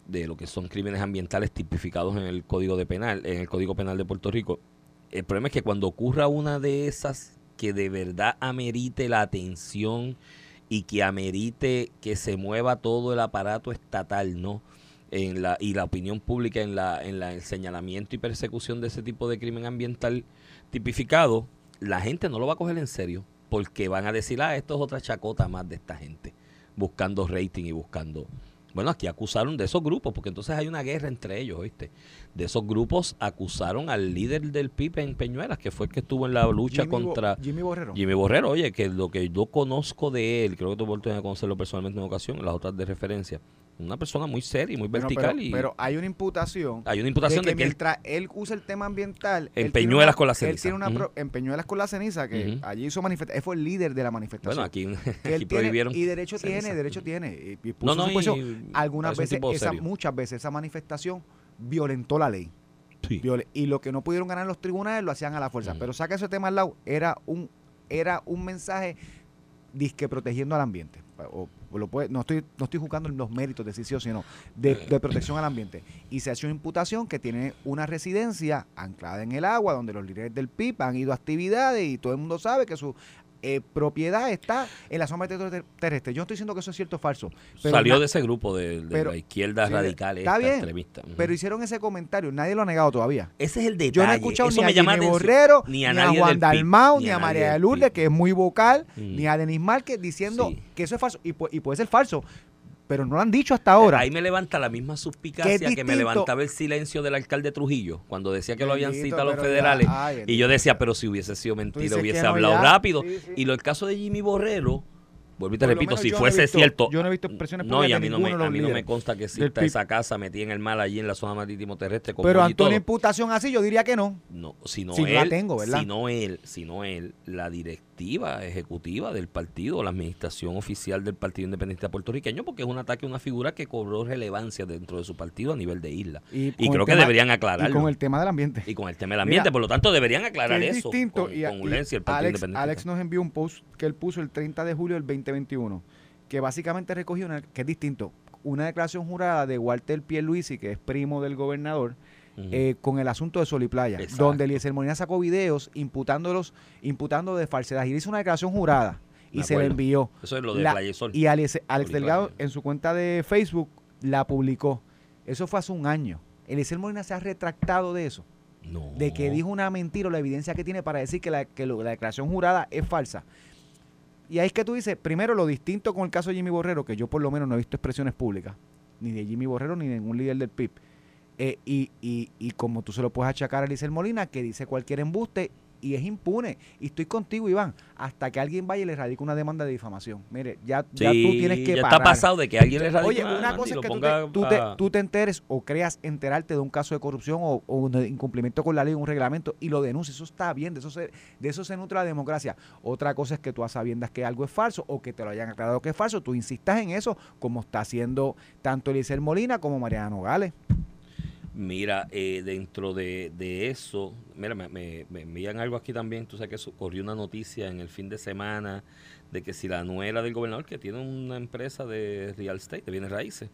De lo que son crímenes ambientales tipificados en el Código de Penal, en el Código Penal de Puerto Rico. El problema es que cuando ocurra una de esas que de verdad amerite la atención y que amerite que se mueva todo el aparato estatal, ¿no? En la, y la opinión pública en la, en la el señalamiento y persecución de ese tipo de crimen ambiental tipificado, la gente no lo va a coger en serio, porque van a decir, ah, esto es otra chacota más de esta gente, buscando rating y buscando. Bueno, aquí acusaron de esos grupos, porque entonces hay una guerra entre ellos, ¿viste? De esos grupos acusaron al líder del PIB en Peñuelas, que fue el que estuvo en la lucha Jimmy Bo- contra Jimmy Borrero. Jimmy Borrero, oye, que lo que yo conozco de él, creo que tuve oportunidad de conocerlo personalmente en una ocasión, las otras de referencia, una persona muy seria y muy vertical pero, y pero hay una imputación hay una imputación de que, él mientras él usa el tema ambiental En él tiene Peñuelas una- con la él ceniza. tiene una en Peñuelas con la ceniza que allí hizo manifestación él fue el líder de la manifestación bueno, aquí, que él aquí tiene- prohibieron y derecho ceniza. tiene derecho tiene y, y puso No, no, su posición. y algunas veces esa, muchas veces esa manifestación violentó la ley Sí. Y lo que no pudieron ganar los tribunales lo hacían a la fuerza. Pero saca ese tema al lado, era un, era un mensaje disque protegiendo al ambiente. O, lo puede- no, estoy, no estoy juzgando los méritos de sí sí de protección al ambiente. Y se hace una imputación que tiene una residencia anclada en el agua, donde los líderes del PIB han ido a actividades y todo el mundo sabe que su eh, propiedad está en la zona ter- terrestre. Yo no estoy diciendo que eso es cierto o falso. pero Salió na- de ese grupo de, de pero- la izquierda sí, radical, está esta bien. Ujú. Pero hicieron ese comentario, nadie lo ha negado todavía. ese es el detalle. Yo no he escuchado Eso ni a atención. Borrero, ni ni a a, nadie Juan Dalmau, ni ni a a María del Lourdes, que es muy vocal, Mm. ni a Denis Márquez diciendo Sí. que eso es falso. Y, y puede ser falso, pero no lo han dicho hasta ahora. Ahí me levanta la misma suspicacia que, me levantaba el silencio del alcalde Trujillo cuando decía que lo habían citado a los ya- federales. ay, y yo decía, pero si hubiese sido mentira, hubiese no hablado ya. rápido. Sí, sí. Y lo el caso de Jimmy Borrero, vuelvo y te repito, si no fuese visto- cierto. yo no he visto expresiones No, y a mí no me, a mí no me consta que exista esa casa metida en el mar allí en la zona marítimo terrestre. con Pero ante una imputación así, yo diría que no. No, sino Si no él, la tengo, ¿verdad? sino él, sino él, la directiva ejecutiva del partido, la administración oficial del Partido Independiente Puertorriqueño, porque es un ataque a una figura que cobró relevancia dentro de su partido a nivel de isla. Y, creo que tema- deberían Y aclararlo. con el tema del ambiente. Y con el tema del ambiente, Mira, por lo tanto deberían aclarar es eso distinto. con, y, con y el Partido Alex, Independiente. Alex nos envió un post que él puso el 30 de julio del 2021, que básicamente recogió una, que es distinto, una declaración jurada de Walter Pierluisi, que es primo del gobernador, Eh, con el asunto de Sol y Playa, Exacto. donde Eliezer Molina sacó videos imputándolos, imputando de falsedad. Y hizo una declaración jurada y se acuerdo. envió. eso es lo de La- Playa y Sol. Y Alex, Delgado en su cuenta de Facebook la publicó. Eso fue hace un año. Eliezer Molina se ha retractado de eso no. de que dijo una mentira o la evidencia que tiene para decir que la, que lo- la declaración jurada es falsa. Y ahí es que tú dices, primero lo distinto con el caso de Jimmy Borrero, que yo por lo menos no he visto expresiones públicas, ni de Jimmy Borrero ni de ningún líder del PIB. Eh, y, y, y como tú se lo puedes achacar a Eliezer Molina, que dice cualquier embuste y es impune. Y estoy contigo, Iván, hasta que alguien vaya y le radique una demanda de difamación. Mire, ya, ya tú tienes que ya parar. está pasado de que alguien le radique Oye, una cosa es que tú te, tú, te, a- tú te enteres o creas enterarte de un caso de corrupción o, o un incumplimiento con la ley, un reglamento y lo denuncies. Eso está bien, de eso, se, de eso se nutre la democracia. Otra cosa es que tú a sabiendas que algo es falso o que te lo hayan aclarado que es falso, tú insistas en eso, como está haciendo tanto Eliezer Molina como Mariana Nogales. Mira, eh, dentro de, de eso, mira, me, me, me envían algo aquí también. Tú sabes que corrió una noticia en el fin de semana de que si la nuera del gobernador, que tiene una empresa de real estate, de bienes raíces,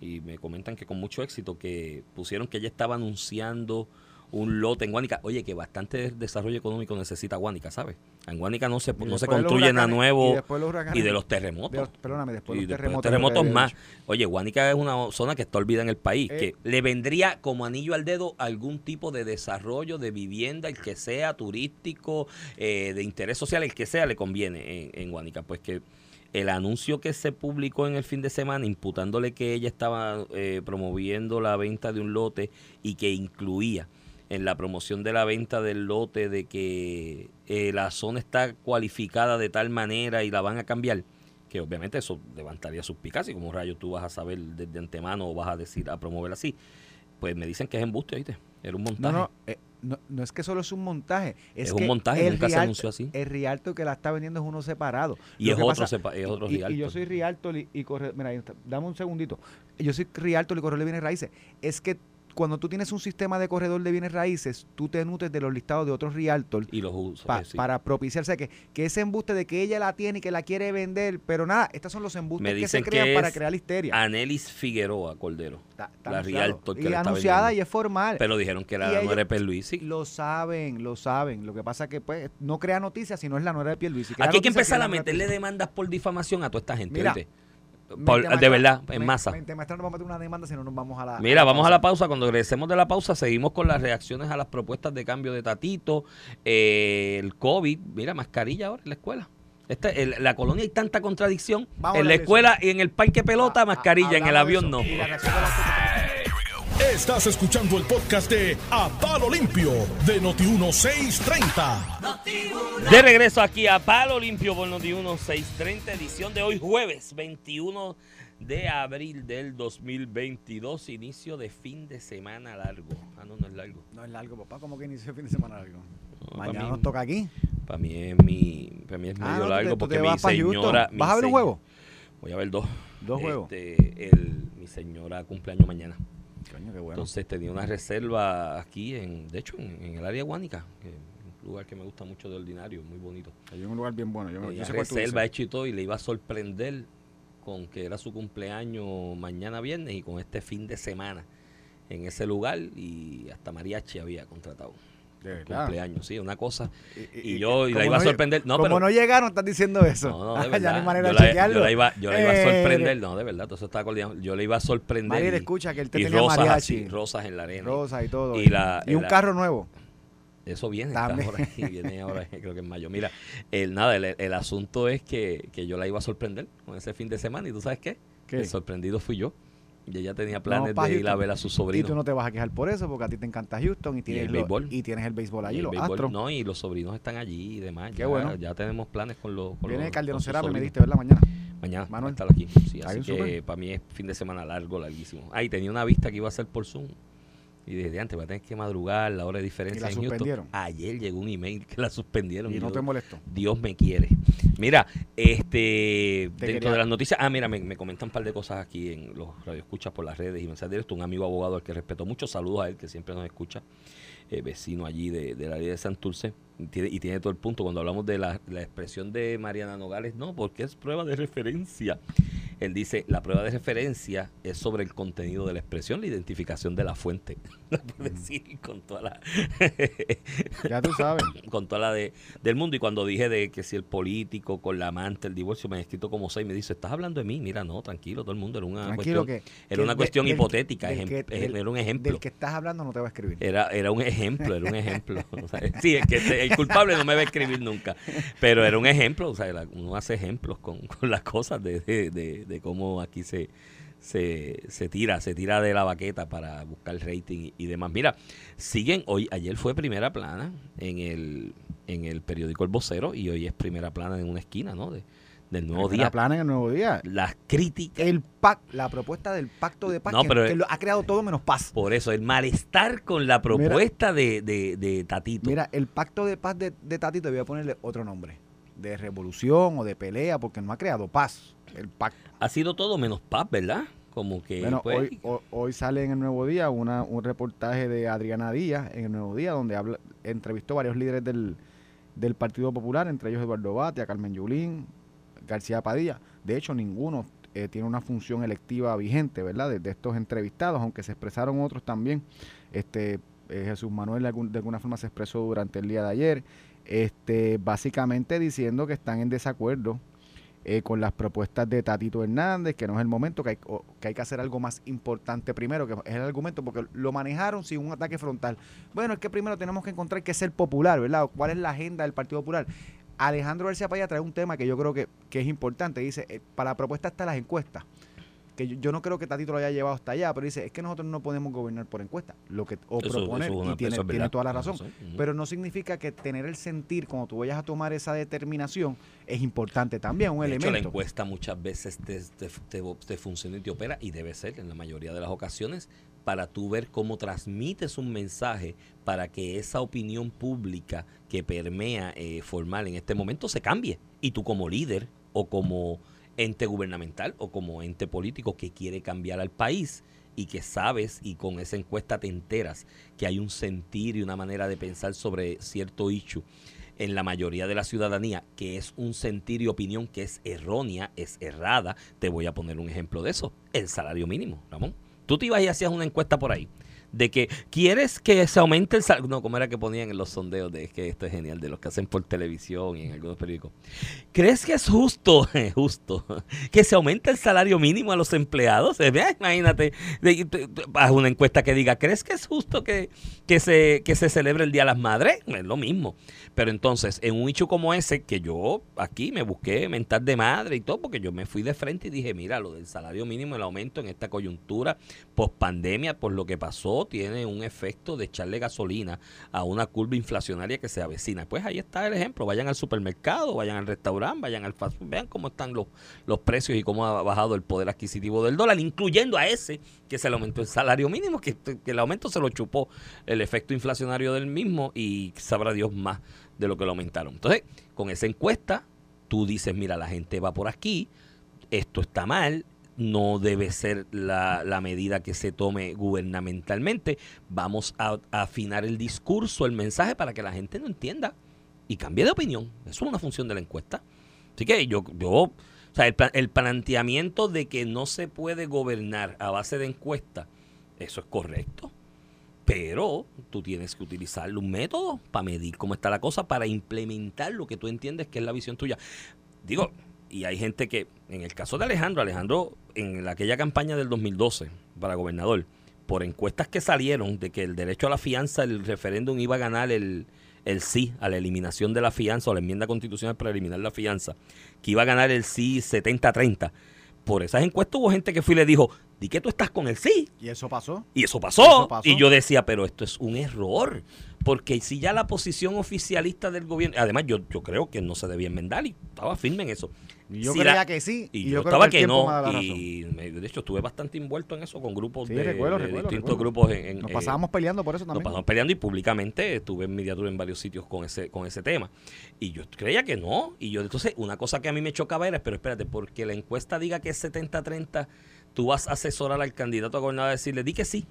y me comentan que con mucho éxito, que pusieron que ella estaba anunciando un lote en Guánica. Oye, que bastante desarrollo económico necesita Guánica, ¿sabes? En Guánica no se, Y no se construye nada nuevo y después los y de los terremotos. de los- perdóname, después Y los después terremotos. terremotos más. Oye, Guánica es una zona que está olvidada en el país, Eh. que le vendría como anillo al dedo algún tipo de desarrollo de vivienda, el que sea turístico, eh, de interés social, el que sea, le conviene en, en Guánica. Pues que el anuncio que se publicó en el fin de semana imputándole que ella estaba eh, promoviendo la venta de un lote y que incluía en la promoción de la venta del lote de que eh, la zona está cualificada de tal manera y la van a cambiar, que obviamente eso levantaría suspicacia, como rayos tú vas a saber desde antemano o vas a decir a promover así. Pues me dicen que es embuste, ¿viste? Era un montaje. No, no, eh, no, no es que solo es un montaje. Es, Es un montaje, el nunca se Rialto- anunció así. El Rialto que la está vendiendo es uno separado. Y es otro, pasa- sepa- es otro y, y Rialto. yo soy Rialto y, y corre, mira, dame un segundito. Yo soy Rialto y corredor de bienes raíces. Es que cuando tú tienes un sistema de corredor de bienes raíces, tú te nutres de los listados de otros Rialtos y los usos. pa- sí. para propiciarse que, que ese embuste de que ella la tiene y que la quiere vender, pero nada, estos son los embustes que se crean que para crear histeria. Anelis Figueroa Cordero. Está- está la. Rialto que y la está anunciada vendiendo. y es formal. Pero dijeron que era la nuera de Pierluisi. Lo saben, lo saben. Lo que pasa es que pues no crea noticias si no es la nuera de Pierluisi. Aquí hay que empezar a meterle demandas por difamación a toda esta gente. Mira, ¿oíste? Por- de verdad, en masa. Mente maestra no vamos a meter una demanda si no nos vamos a la. Mira, vamos a la pausa. Cuando regresemos de la pausa, seguimos con las reacciones a las propuestas de cambio de Tatito, eh, el COVID. Mira, mascarilla ahora en la escuela. El- la colonia hay tanta contradicción. Vamos en la escuela y en el parque pelota, Ah, mascarilla. En el avión no. Estás escuchando el podcast de A Palo Limpio de Noti1630. De regreso aquí a Palo Limpio por Noti 630, edición de hoy jueves 21 de abril del 2022, inicio de fin de semana largo. Ah, no, no es largo. No es largo, papá. como que inició el fin de semana largo? No, Mañana mí- nos toca aquí. Para mí es mi, para mí es Ah, medio no, tú te- largo te porque mi señora. mi ¿Vas a ver un juego? Voy a ver dos. Dos juegos. Este, el, mi señora cumpleaños mañana. Coño, qué bueno. Entonces tenía una reserva aquí, en, de hecho, en, en el área guánica, un lugar que me gusta mucho de ordinario, muy bonito. Hay un lugar bien bueno. Yo, yo sé reserva hecho y todo, y le iba a sorprender con que era su cumpleaños mañana viernes y con este fin de semana en ese lugar, y hasta mariachi había contratado. De verdad. Cumpleaños, sí, una cosa. Y, Y yo y la iba a sorprender. No, como pero, no llegaron, estás diciendo eso. No, no, de verdad. ya no hay manera yo, de la, chequearlo. yo la iba, yo la iba a Eh, sorprender. No, de verdad, todo eso estaba coordinado. Yo le iba a sorprender. Mariel, y- escucha que él te y tenía rosas mariachi. así, rosas en la arena. Rosa y todo. Y la- y un la- carro nuevo. Eso viene, También. está por ahí, viene ahora, creo que en mayo. Mira, el, nada, el, el asunto es que, que yo la iba a sorprender con ese fin de semana. ¿Y tú sabes qué? ¿Qué? El sorprendido fui yo. Y ella tenía planes pa' de ir a ver a su Y sobrino. tú no te vas a quejar por eso, porque a ti te encanta Houston y tienes, el lo- béisbol. y tienes el béisbol Y allí, el los béisbol, Astros. No, y los sobrinos están allí y demás. Qué ya, bueno. Ya tenemos planes con los. Con Viene los- Calderón Cerame, me diste, ¿verdad? Mañana. Mañana Manuel. Manuel. estar aquí. Sí, así que para mí es fin de semana largo, larguísimo. Ah, y tenía una vista que iba a ser por Zoom. Y desde antes va a tener que madrugar, la hora de diferencia la en Houston. suspendieron. Ayer llegó un email que la suspendieron. Y no yo- te molestó. Dios me quiere. Mira, este Te dentro quería- de las noticias, ah, mira, me, me comentan un par de cosas aquí en los radioescuchas por las redes y mensajes directos. Un amigo abogado al que respeto mucho, saludos a él que siempre nos escucha, eh, vecino allí de, de la área de Santurce, y tiene, y tiene todo el punto cuando hablamos de la, la expresión de Mariana Nogales, no, porque es prueba de referencia. Él dice, la prueba de referencia es sobre el contenido de la expresión, la identificación de la fuente. Lo puede decir con toda la Ya tú sabes. con toda la de, del mundo. Y cuando dije de que si el político con la amante, el divorcio, me han escrito como seis, me dice, ¿estás hablando de mí? Mira, no, tranquilo, todo el mundo era una Tranquilo cuestión, que. era una cuestión del- hipotética, del ejem- que- ejem- del- era un ejemplo. Del que estás hablando no te va a escribir. Era, era un ejemplo, era un ejemplo. O sea, sí, es que este- el culpable no me va a escribir nunca. Pero era un ejemplo, o sea, uno hace ejemplos con, con las cosas de, de, de- de cómo aquí se, se, se tira, se tira de la baqueta para buscar rating y, demás. Mira, siguen hoy, ayer fue primera plana en el, en el periódico El Vocero y hoy es primera plana en una esquina, ¿no? De, del nuevo Primera día. plana en el nuevo día. Las críticas. El pac, la propuesta del pacto de paz No, que, pero- que lo ha creado todo menos paz. Por eso, el malestar con la propuesta de, de, de Tatito. Mira, el pacto de paz de, de Tatito, voy a ponerle otro nombre. De revolución o de pelea, porque no ha creado paz. El pacto. Ha sido todo menos paz, ¿verdad? Como que Bueno, pues, hoy, ho- hoy sale en el Nuevo Día una, un reportaje de Adriana Díaz en el Nuevo Día, donde habla, entrevistó varios líderes del, del Partido Popular, entre ellos Eduardo Batia, Carmen Yulín, García Padilla. De hecho, ninguno eh, tiene una función electiva vigente, ¿verdad? De, de estos entrevistados, aunque se expresaron otros también. Este eh, Jesús Manuel de, algún- de alguna forma se expresó durante el día de ayer, este, básicamente diciendo que están en desacuerdo eh, con las propuestas de Tatito Hernández, que no es el momento, que hay, o- que hay que hacer algo más importante primero, que es el argumento, porque lo manejaron sin un ataque frontal. Bueno, es que primero tenemos que encontrar qué es el popular, ¿verdad? ¿Cuál es la agenda del Partido Popular? Alejandro García Paya trae un tema que yo creo que, que es importante. Dice, eh, para la propuesta están las encuestas. Que yo, yo no creo que Tatito lo haya llevado hasta allá, pero dice, es que nosotros no podemos gobernar por encuesta. Lo que, o eso- proponer, eso y tiene, tiene toda la razón. Pero no significa que tener el sentir cuando tú vayas a tomar esa determinación es importante también, un de hecho, la elemento. encuesta muchas veces te, te, te- te funciona y te opera, y debe ser en la mayoría de las ocasiones, para tú ver cómo transmites un mensaje para que esa opinión pública que permea eh, formal en este momento se cambie. Y tú como líder o como ente gubernamental o como ente político que quiere cambiar al país y que sabes y con esa encuesta te enteras que hay un sentir y una manera de pensar sobre cierto issue en la mayoría de la ciudadanía, que es un sentir y opinión que es errónea, es errada. Te voy a poner un ejemplo de eso. El salario mínimo, Ramón. Tú te ibas y hacías una encuesta por ahí de que quieres que se aumente el salario. No, como era que ponían en los sondeos de que esto es genial, de los que hacen por televisión y en algunos periódicos. ¿Crees que es justo, justo, que se aumente el salario mínimo a los empleados? Eh, Imagínate, haz una encuesta que diga, ¿crees que es justo que, que, se, que se celebre el Día de las Madres? Es lo mismo. Pero entonces, en un hecho como ese, que yo aquí me busqué mentar de madre y todo, porque yo me fui de frente y dije, mira, lo del salario mínimo, el aumento en esta coyuntura post pandemia, por lo que pasó, tiene un efecto de echarle gasolina a una curva inflacionaria que se avecina. Pues ahí está el ejemplo. Vayan al supermercado, vayan al restaurante, vayan al fast food, vean cómo están los, los precios y cómo ha bajado el poder adquisitivo del dólar, incluyendo a ese que se le aumentó el salario mínimo, que, que el aumento se lo chupó el efecto inflacionario del mismo y sabrá Dios más de lo que lo aumentaron. Entonces, con esa encuesta, tú dices, mira, la gente va por aquí, esto está mal, no debe ser la, la medida que se tome gubernamentalmente. Vamos a, afinar el discurso, el mensaje para que la gente no entienda y cambie de opinión. Eso es una función de la encuesta. Así que yo, yo o sea, el, el planteamiento de que no se puede gobernar a base de encuesta, eso es correcto. Pero tú tienes que utilizar un método para medir cómo está la cosa, para implementar lo que tú entiendes que es la visión tuya. Digo, y hay gente que, en el caso de Alejandro, Alejandro, en la- aquella campaña del 2012 para gobernador, por encuestas que salieron de que el derecho a la fianza, el referéndum iba a ganar el, el sí a la eliminación de la fianza o la enmienda constitucional para eliminar la fianza, que iba a ganar el sí 70-30. Por esas encuestas hubo gente que fue y le dijo, di que tú estás con el sí. ¿Y eso pasó? Y eso pasó. Eso pasó. Y yo decía, pero esto es un error. Porque si ya la posición oficialista del gobierno, además yo, yo creo que no se debía enmendar y estaba firme en eso. Yo Si creía la- que sí. Y, Y, yo, yo, creo estaba el que no. Y de hecho estuve bastante envuelto en eso con grupos Sí, de, recuerdo, de recuerdo, distintos recuerdo. grupos. En, en- Nos eh, pasábamos peleando por eso nos también. pasamos peleando y públicamente estuve en mediatura en varios sitios con ese, con ese tema. Y yo creía que no. Y yo entonces, una cosa que a mí me chocaba era, pero espérate, porque la encuesta diga que es 70-30, tú vas a asesorar al candidato a gobernador a decirle, di que sí,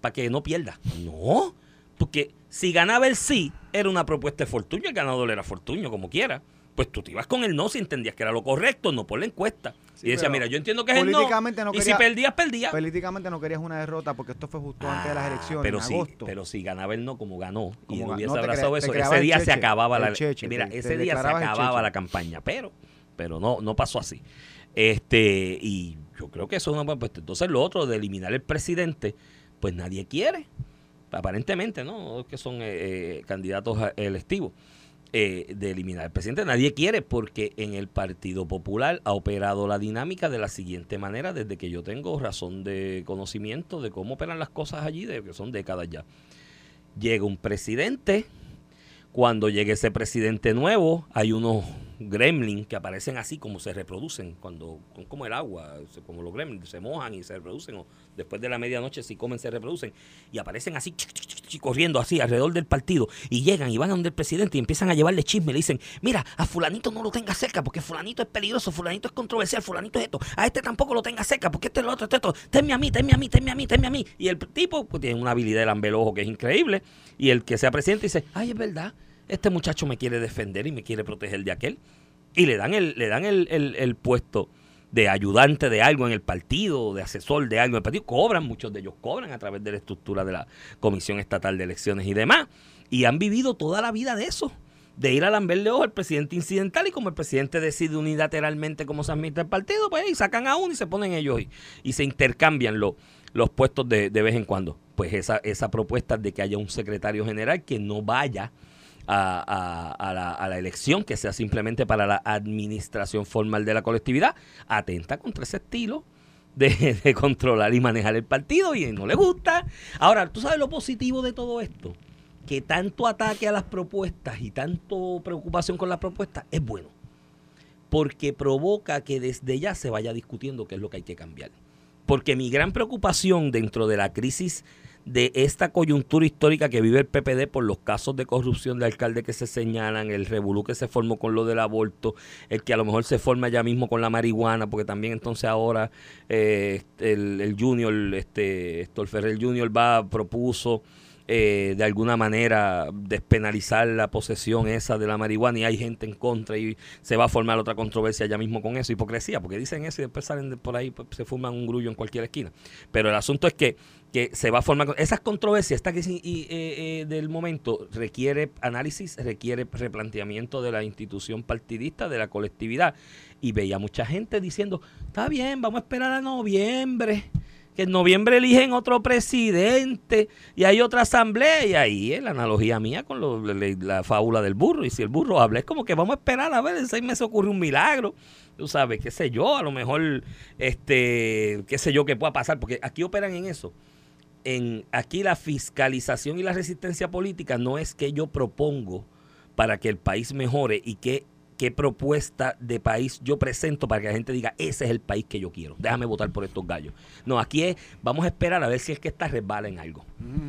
para que no pierda. No, porque si ganaba el sí, era una propuesta de Fortuño, el ganador era Fortuño, como quiera. Pues tú te ibas con el no si entendías que era lo correcto, no por la encuesta. Sí, y decía, mira, yo entiendo que es el no. y si perdías, perdías. Políticamente no querías una derrota porque esto fue justo antes de las Ah, elecciones, pero en sí, agosto. pero si ganaba el no como ganó y no hubiese abrazado eso, ese día se acababa la cheche, mira, te- ese te día se acababa la campaña, pero pero no no pasó así. Este y yo creo que eso es una buena pues, entonces lo otro de eliminar el presidente, pues nadie quiere. Aparentemente, ¿no? Que son eh, eh, candidatos electivos. Eh, de eliminar al presidente. Nadie quiere porque en el Partido Popular ha operado la dinámica de la siguiente manera desde que yo tengo razón de conocimiento de cómo operan las cosas allí, de que son décadas ya. Llega un presidente, cuando llegue ese presidente nuevo, hay unos gremlins que aparecen así como se reproducen, cuando son como el agua, como los gremlins, se mojan y se reproducen, o después de la medianoche si comen se reproducen, y aparecen así, corriendo así alrededor del partido, y llegan y van a donde el presidente y empiezan a llevarle chisme, le dicen, mira, a fulanito no lo tenga cerca, porque fulanito es peligroso, fulanito es controversial, fulanito es esto, a este tampoco lo tenga cerca, porque este es lo otro, este es esto, tenme a mí, tenme a mí, tenme a mí, tenme a mí, y el tipo pues, tiene una habilidad de lambelojo que es increíble, y el que sea presidente dice, ay, es verdad, este muchacho me quiere defender y me quiere proteger de aquel. Y le dan el, le dan el, el- puesto de ayudante de algo en el partido, de asesor de algo en el partido. Cobran, muchos de ellos cobran a través de la estructura de la Comisión Estatal de Elecciones y demás. Y han vivido toda la vida de eso. De ir a lamberle ojo al presidente incidental y como el presidente decide unilateralmente cómo se admite el partido, pues y sacan a uno y se ponen ellos y, y se intercambian los puestos de, de vez en cuando. Pues esa, esa propuesta de que haya un secretario general que no vaya a, la, a la elección, que sea simplemente para la administración formal de la colectividad, atenta contra ese estilo de, de controlar y manejar el partido y no le gusta. Ahora, ¿tú sabes lo positivo de todo esto? Que tanto ataque a las propuestas y tanto preocupación con las propuestas es bueno. Porque provoca que desde ya se vaya discutiendo qué es lo que hay que cambiar. Porque mi gran preocupación dentro de la crisis de esta coyuntura histórica que vive el PPD por los casos de corrupción de alcalde que se señalan, el revolú que se formó con lo del aborto, el que a lo mejor se forma ya mismo con la marihuana, porque también entonces ahora eh, el, el Junior, este, Héctor Ferrer Junior va, propuso eh, de alguna manera despenalizar la posesión esa de la marihuana y hay gente en contra y se va a formar otra controversia ya mismo con eso, hipocresía, porque dicen eso y después salen de por ahí, pues, se forman un grullo en cualquier esquina. Pero el asunto es que, que se va a formar, esas controversias, esta crisis y, eh, eh, del momento requiere análisis, requiere replanteamiento de la institución partidista, de la colectividad. Y veía mucha gente diciendo, está bien, vamos a esperar a noviembre que en noviembre eligen otro presidente y hay otra asamblea y ahí es la analogía mía con la, la fábula del burro. Y si el burro habla es como que vamos a esperar a ver en seis meses ocurre un milagro. Tú sabes qué sé yo a lo mejor este qué sé yo que pueda pasar porque aquí operan en eso en aquí la fiscalización y la resistencia política no es que yo propongo para que el país mejore y que qué propuesta de país yo presento para que la gente diga, ese es el país que yo quiero, déjame votar por estos gallos. No, aquí es, vamos a esperar a ver si es que esta resbala en algo.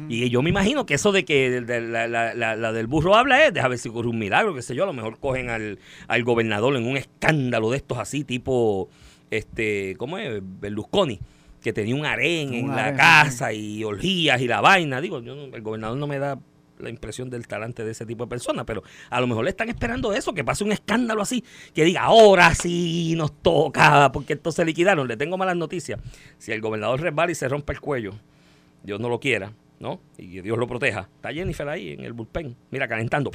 Y yo me imagino que eso de que de la, la- la- la del burro habla es, deja ver si ocurre un milagro, qué sé yo, a lo mejor cogen al, al gobernador en un escándalo de estos así, tipo este, ¿cómo es? Berlusconi, que tenía un harén en la casa y orgías y la vaina. Digo, yo no- el gobernador no me da la impresión del talante de ese tipo de personas, pero a lo mejor le están esperando eso, que pase un escándalo así, que diga, ahora sí nos toca, porque esto se liquidaron. Le tengo malas noticias. Si el gobernador resbala y se rompe el cuello, Dios no lo quiera, ¿no? Y que Dios lo proteja. Está Jennifer ahí en el bullpen, mira, calentando.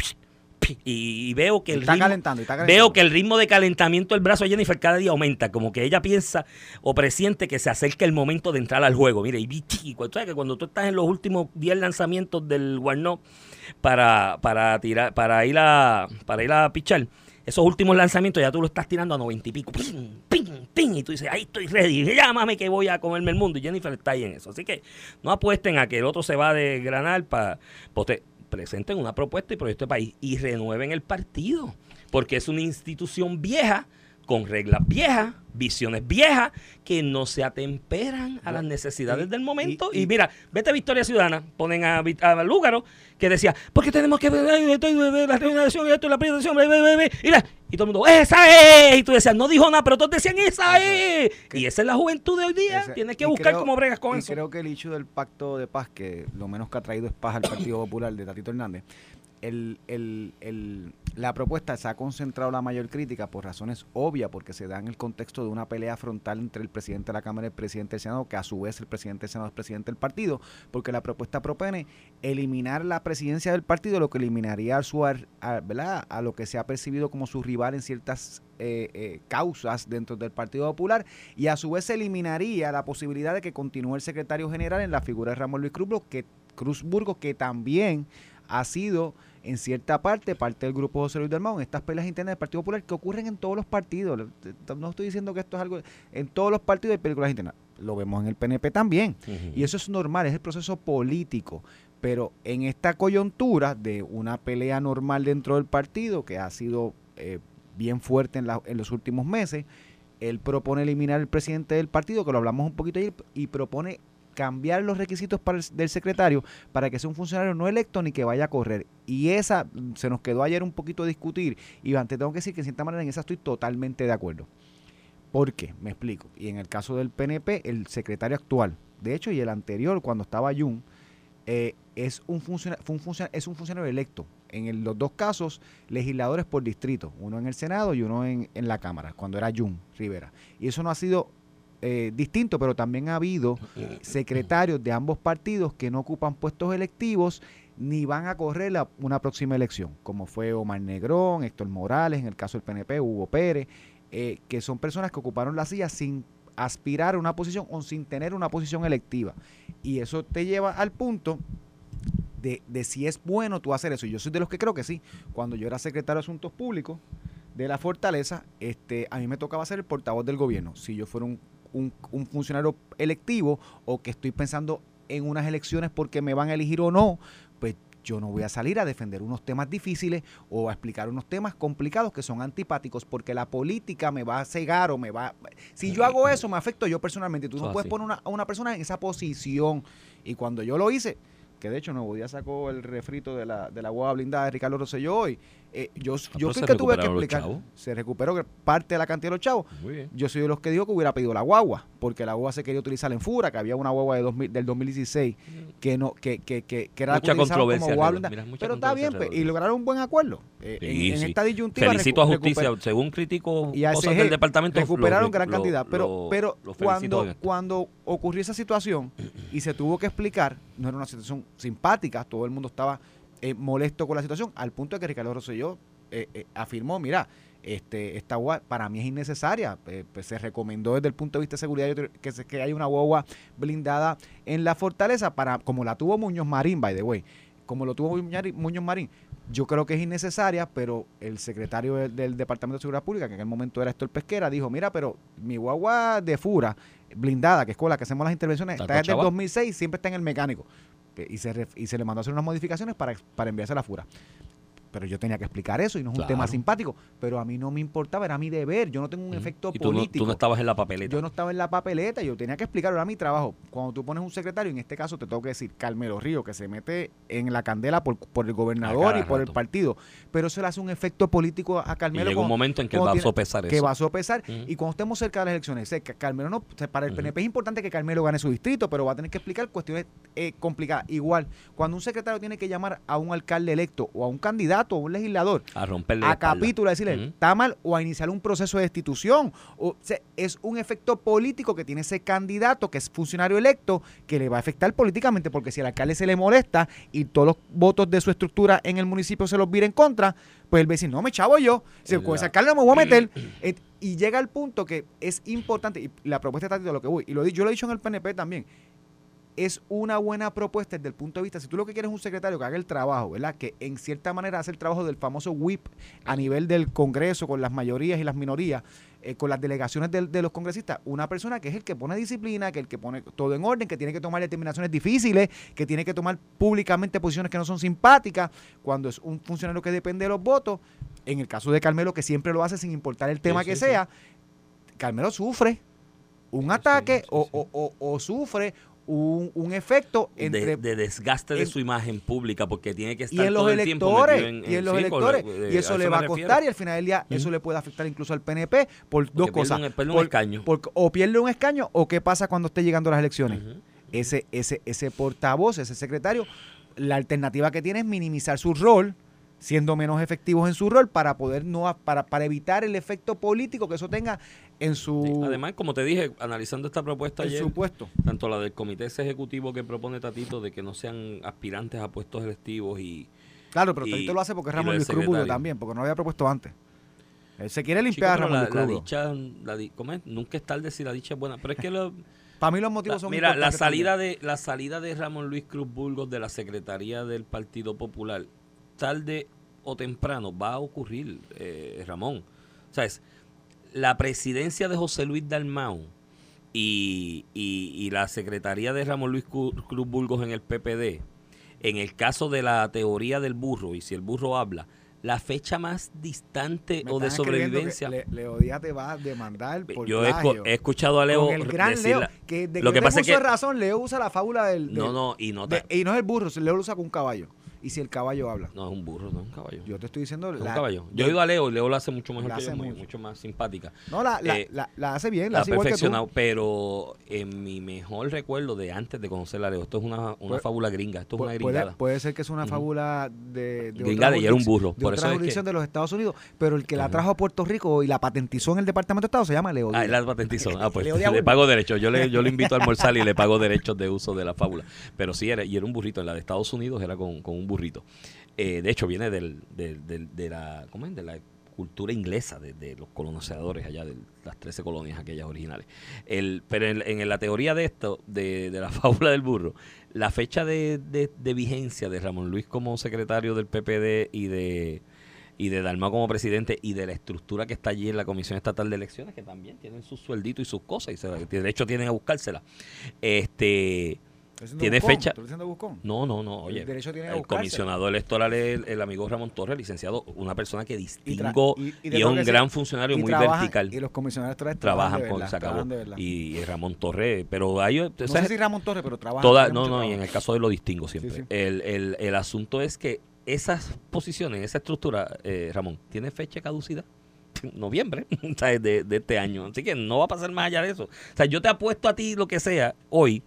Y veo que el está ritmo- calentando, está calentando. Veo que el ritmo de calentamiento del brazo de Jennifer cada día aumenta, como que ella piensa o presiente que se acerca el momento de entrar al juego. Mire, y, y cu- ¿sabes que cuando tú estás en los últimos 10 lanzamientos del Warnock para, para tirar, para ir a para ir a pichar, esos últimos lanzamientos ya tú lo estás tirando a 90 y pico. Pin, pin, pin, y tú dices, ahí estoy ready, llámame que voy a comerme el mundo. Y Jennifer está ahí en eso. Así que no apuesten a que el otro se va a desgranar para presenten una propuesta y proyecto de país y renueven el partido. Porque es una institución vieja, con reglas viejas, visiones viejas, que no se atemperan a las necesidades y- del momento. Y, y- mira, vete a Victoria Ciudadana, ponen a, a Lúgaro, que decía, porque tenemos que ver la remuneración y esto, la bla", y, la- y todo el mundo, ¡esa es! Y tú decías, no dijo nada, pero todos decían, ¡esa es! Y esa es la juventud de hoy día. Ese- Tienes que buscar creo- cómo bregas con y eso. creo que el hecho del pacto de paz, que lo menos que ha traído es paz al Partido Popular de Tatito Hernández, el, el- el- la propuesta se ha concentrado la mayor crítica por razones obvias, porque se da en el contexto de una pelea frontal entre el presidente de la Cámara y el presidente del Senado, que a su vez el presidente del Senado es presidente del partido, porque la propuesta propone eliminar la presidencia del partido, lo que eliminaría a, su, a, a lo que se ha percibido como su rival en ciertas eh, eh, causas dentro del Partido Popular y a su vez eliminaría la posibilidad de que continúe el secretario general en la figura de Ramón Luis Cruzburgo, que, que también ha sido en cierta parte parte del grupo José Luis Dalmau en estas peleas internas del Partido Popular que ocurren en todos los partidos. No estoy diciendo que esto es algo... En todos los partidos hay películas internas. Lo vemos en el PNP también. Y eso es normal, es el proceso político. Pero en esta coyuntura de una pelea normal dentro del partido, que ha sido eh, bien fuerte en, la- en los últimos meses, él propone eliminar el presidente del partido, que lo hablamos un poquito ayer, y propone cambiar los requisitos para el- del secretario para que sea un funcionario no electo ni que vaya a correr. Y esa mm, se nos quedó ayer un poquito a discutir. Y te tengo que decir que en cierta manera en esa estoy totalmente de acuerdo. ¿Por qué? Me explico. Y en el caso del PNP, el secretario actual, de hecho, y el anterior, cuando estaba Jun, eh, es, un fue un es un funcionario electo. En los dos casos, legisladores por distrito, uno en el Senado y uno en, en la Cámara, cuando era Jun Rivera. Y eso no ha sido eh, distinto, pero también ha habido secretarios de ambos partidos que no ocupan puestos electivos ni van a correr la- una próxima elección, como fue Omar Negrón, Héctor Morales, en el caso del PNP, Hugo Pérez, eh, que son personas que ocuparon la silla sin aspirar a una posición o sin tener una posición electiva. Y eso te lleva al punto de, de si es bueno tú hacer eso. Y yo soy de los que creo que sí. Cuando yo era secretario de Asuntos Públicos de la Fortaleza, este, a mí me tocaba ser el portavoz del gobierno. Si yo fuera un, un- un funcionario electivo o que estoy pensando en unas elecciones porque me van a elegir o no, pues yo no voy a salir a defender unos temas difíciles o a explicar unos temas complicados que son antipáticos porque la política me va a cegar o me va... Si yo hago eso, me afecto yo personalmente. Tú no es puedes poner una- a una persona en esa posición. Y cuando yo lo hice, que de hecho Nuevo Día sacó el refrito de la, de la blindada de Ricardo Rosselló hoy, eh, yo, yo fui se el que tuve que explicar. Se recuperó parte de la cantidad de los chavos. Yo soy de los que dijo que hubiera pedido la guagua, porque la guagua se quería utilizar en Fura, que había una guagua de 2000 del 2016 que no que, que, que, que era Mucha controversia como guagua mira, mucha Pero está bien, pues, y lograron un buen acuerdo. Eh, en- Sí, en, sí. esta disyuntiva Felicito a Justicia, según critico y a cosas SG del departamento. recuperaron lo- gran lo- cantidad pero pero cuando cuando ocurrió esa situación y se tuvo que explicar no era una situación simpática todo el mundo estaba eh, molesto con la situación al punto de que Ricardo Rosselló eh, eh, afirmó mira este esta guagua para mí es innecesaria eh, pues se recomendó desde el punto de vista de seguridad que, se- que haya una guagua blindada en la fortaleza para como la tuvo Muñoz Marín by the way como lo tuvo Muñoz Marín yo creo que es innecesaria, pero el secretario del, del Departamento de Seguridad Pública, que en aquel momento era Héctor Pesquera, dijo, mira, pero mi guagua de Fura, blindada, que es con la que hacemos las intervenciones, Está está desde el cochabá. 2006, siempre está en el mecánico. Y se, y se le mandó a hacer unas modificaciones para, para enviarse a la Fura. Pero yo tenía que explicar eso y no es un tema simpático. Pero a mí no me importaba, era mi deber. Yo no tengo un efecto Y tú no, político. tú no estabas en la papeleta. Yo no estaba en la papeleta, yo tenía que explicar, era mi trabajo. Cuando tú pones un secretario, en este caso te tengo que decir Carmelo Río, que se mete en la candela por, por el gobernador y por el partido, pero eso le hace un efecto político a y Carmelo. llega un momento en que va a sopesar que eso. va a sopesar. Y cuando estemos cerca de las elecciones, sé que Carmelo no, para el. PNP es importante que Carmelo gane su distrito, pero va a tener que explicar cuestiones eh, complicadas. Igual, cuando un secretario tiene que llamar a un alcalde electo o a un candidato o a un legislador a romperle a capítulo, a decirle, está mal, o a iniciar un proceso de destitución. O, sea, es un efecto político que tiene ese candidato, que es funcionario electo, que le va a afectar políticamente, porque si al alcalde se le molesta y todos los votos de su estructura en el municipio se los vira en contra, pues él va a decir, no, me chavo yo, si con ese alcalde no me voy a meter. Eh, y llega al punto que es importante, y la propuesta está de lo que voy, y lo, yo lo he dicho en el PNP también, es una buena propuesta desde el punto de vista, si tú lo que quieres es un secretario que haga el trabajo, ¿verdad? Que en cierta manera hace el trabajo del famoso whip a nivel del Congreso, con las mayorías y las minorías, eh, con las delegaciones del- de, los congresistas, una persona que es el que pone disciplina, que el que pone todo en orden, que tiene que tomar determinaciones difíciles, que tiene que tomar públicamente posiciones que no son simpáticas, cuando es un funcionario que depende de los votos, en el caso de Carmelo, que siempre lo hace sin importar el tema sí, que sí. sea, Carmelo sufre un ataque o- o- o sufre un, un efecto de, entre de desgaste de su imagen pública porque tiene que y estar en los todo el electores en- y en los sí, electores. y eso le va a costar y al final del día eso le puede afectar incluso al PNP por dos Porque cosas. un- pierde un Por- escaño. por- o pierde un escaño o qué pasa cuando esté llegando las elecciones. Ese ese ese portavoz ese secretario la alternativa que tiene es minimizar su rol siendo menos efectivos en su rol para poder no para para evitar el efecto político que eso tenga en su Sí, Además, como te dije, analizando esta propuesta en ayer, su puesto tanto la del comité ese ejecutivo que propone Tatito de que no sean aspirantes a puestos electivos y claro pero y- Tatito lo hace porque es Ramón Luis secretario. también porque no lo había propuesto antes él se quiere Chico, limpiar a pero Ramón la, la dicha, la di- ¿cómo es? Nunca es tarde si la dicha es buena. Pero es que lo, Para mí los la- motivos son mira, la salida también. de la salida de Ramón Luis Cruz Burgos de la Secretaría del Partido Popular, tarde o temprano va a ocurrir, eh, Ramón. O sea, es la presidencia de José Luis Dalmau y, y- y la secretaría de Ramón Luis Cruz Burgos en el PPD, en el caso de la teoría del burro, y si el burro habla, la fecha más distante Me o de sobrevivencia. Le- Leo Díaz te va a demandar por Yo he, escu- plagio. he escuchado a Leo Con el gran decir Leo, que de lo que que pasa es que- razón, Leo usa la fábula del... No, del- no, y no, de- y no es el burro, Leo lo usa con un caballo. Y si el caballo habla. no es un burro, no es un caballo. Yo te estoy diciendo... Es un la- caballo. Yo he ido a Leo y Leo lo hace mucho mejor La que yo, hace mucho. mucho más simpática. No, la, la, Eh, la- la hace bien, la, La ha hace igual que tú. perfeccionado, pero en mi mejor recuerdo de antes de conocer a Leo, esto es una, una Puede- fábula gringa, esto es una gringada. Puede, puede ser que es una fábula de, de Gringada y era un burro, de por otra eso es que- de los Estados Unidos, pero el que la trajo a Puerto Rico y la patentizó en el Departamento de Estado se llama Leo Ah, la patentizó. Ah, pues Leo le pago derechos. Yo le, yo le invito a almorzar y le pago derechos de uso de la fábula. Pero sí, era, y era un burrito. En la de Estados Unidos era con, con un burrito. Eh, de hecho, viene del, del- del- de, la, ¿cómo es? de la cultura inglesa, de, los colonizadores allá, de las 13 colonias aquellas originales. El, pero en, la teoría de esto, de, la fábula del burro, la fecha de, vigencia de Ramón Luis como secretario del PPD y de y de Dalmau como presidente y de la estructura que está allí en la Comisión Estatal de Elecciones, que también tienen sus suelditos y sus cosas, y se, de hecho tienen a buscársela. Este, tiene buscón, fecha- no, no, no, oye. El derecho tiene que el buscarse. comisionado electoral es el, el amigo Ramón Torres, licenciado, una persona que distingo y- y y, te es un gran funcionario muy trabajan- vertical. Y los comisionados electorales trabajan con se acabó. Y, Ramón Torres, pero hay no sé si Ramón Torres, pero trabaja. toda, no, no, y en el caso de lo distingo siempre. Sí, sí. El, el, el asunto es que esas posiciones, esa estructura, eh, Ramón, tiene fecha de caducidad. Noviembre. De, de este año. Así que no va a pasar más allá de eso. O sea, yo te apuesto a ti lo que sea hoy,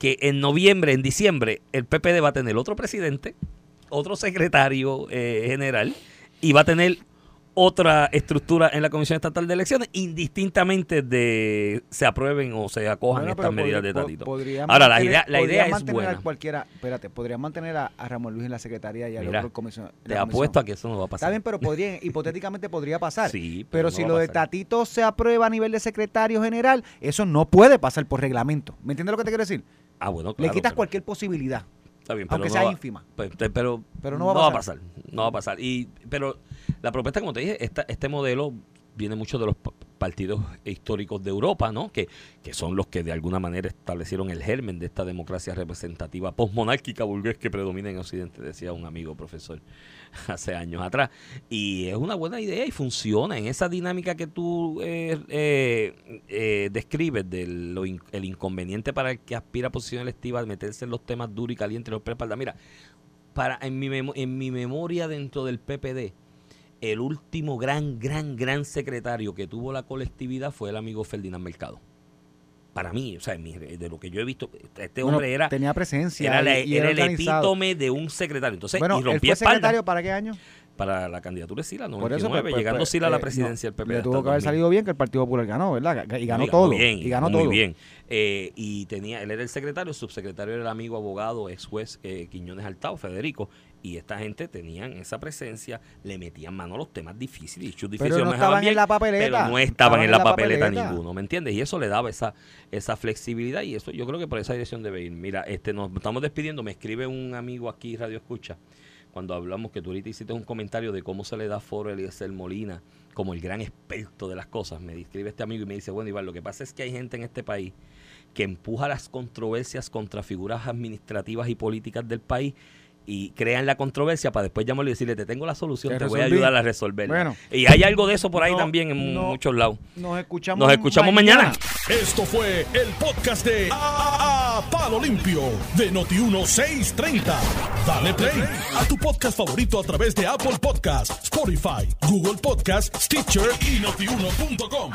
que en noviembre, en diciembre, el PPD va a tener otro presidente, otro secretario eh, general y va a tener otra estructura en la Comisión Estatal de Elecciones, indistintamente de se aprueben o se acojan Bueno, estas medidas de Tatito. podrían Ahora, la idea, la podrían idea es a buena. cualquiera, espérate, podrían mantener a, a Ramón Luis en la secretaría y al Mira, otro comisionado. Te apuesto a que eso no va a pasar. Está bien, pero podría, hipotéticamente podría pasar. Sí, pero no si lo a de. Tatito se aprueba a nivel de secretario general, eso no puede pasar por reglamento. ¿Me entiendes lo que te quiero decir? Ah, bueno, Le quitas pero- cualquier posibilidad, está bien, pero aunque no sea va- ínfima. Pues, pero, Pero no, va a va a pasar. No va a pasar. Y, pero la propuesta, como te dije, esta, este modelo viene mucho de los pa- partidos históricos de Europa, ¿no? Que, que son los que de alguna manera establecieron el germen de esta democracia representativa postmonárquica burgués que predomina en Occidente, decía un amigo profesor hace años atrás. Y es una buena idea y funciona en esa dinámica que tú eh, eh, eh, describes del el inconveniente para el que aspira a posición electiva de meterse en los temas duros y calientes los prespaldas. Mira, para, en, mi en mi memoria dentro del PPD, el último gran, gran, gran secretario que tuvo la colectividad fue el amigo Ferdinand Mercado. Para mí, o sea, de lo que yo he visto, este hombre era. Tenía presencia. Era, el epítome de un secretario. Entonces, bueno, y rompía ¿él fue secretario para qué año? para la candidatura de Sila, 99, pues, llegando pues, Sila a la eh, presidencia del PP. Le tuvo que haber salido bien que el Partido Popular ganó, ¿verdad? Y ganó todo. Bien, y ganó muy todo. bien. Eh, y tenía, él era el secretario, el subsecretario era el amigo abogado, ex juez eh, Quiñones Altao, Federico. Y esta gente tenían esa presencia, le metían mano a los temas difíciles. Y pero no estaban en la papeleta. Pero no estaban, en la, papeleta, ninguno, ¿me entiendes? Y eso le daba esa, esa flexibilidad y eso yo creo que por esa dirección debe ir. Mira, este nos estamos despidiendo, me escribe un amigo aquí, Radio Escucha, cuando hablamos que tú ahorita hiciste un comentario de cómo se le da foro a Eliezer Molina como el gran experto de las cosas. Me escribe este amigo y me dice, bueno, Iván, lo que pasa es que hay gente en este país que empuja las controversias contra figuras administrativas y políticas del país y crean la controversia para después llamarle y decirle, te tengo la solución, te, voy a ayudar a resolverla. y hay algo de eso por ahí también en muchos lados. Nos escuchamos, nos escuchamos mañana. Esto fue el podcast de a, Palo Limpio de Noti1630. Dale play a tu podcast favorito a través de Apple Podcasts, Spotify, Google Podcasts, Stitcher y notiuno.com.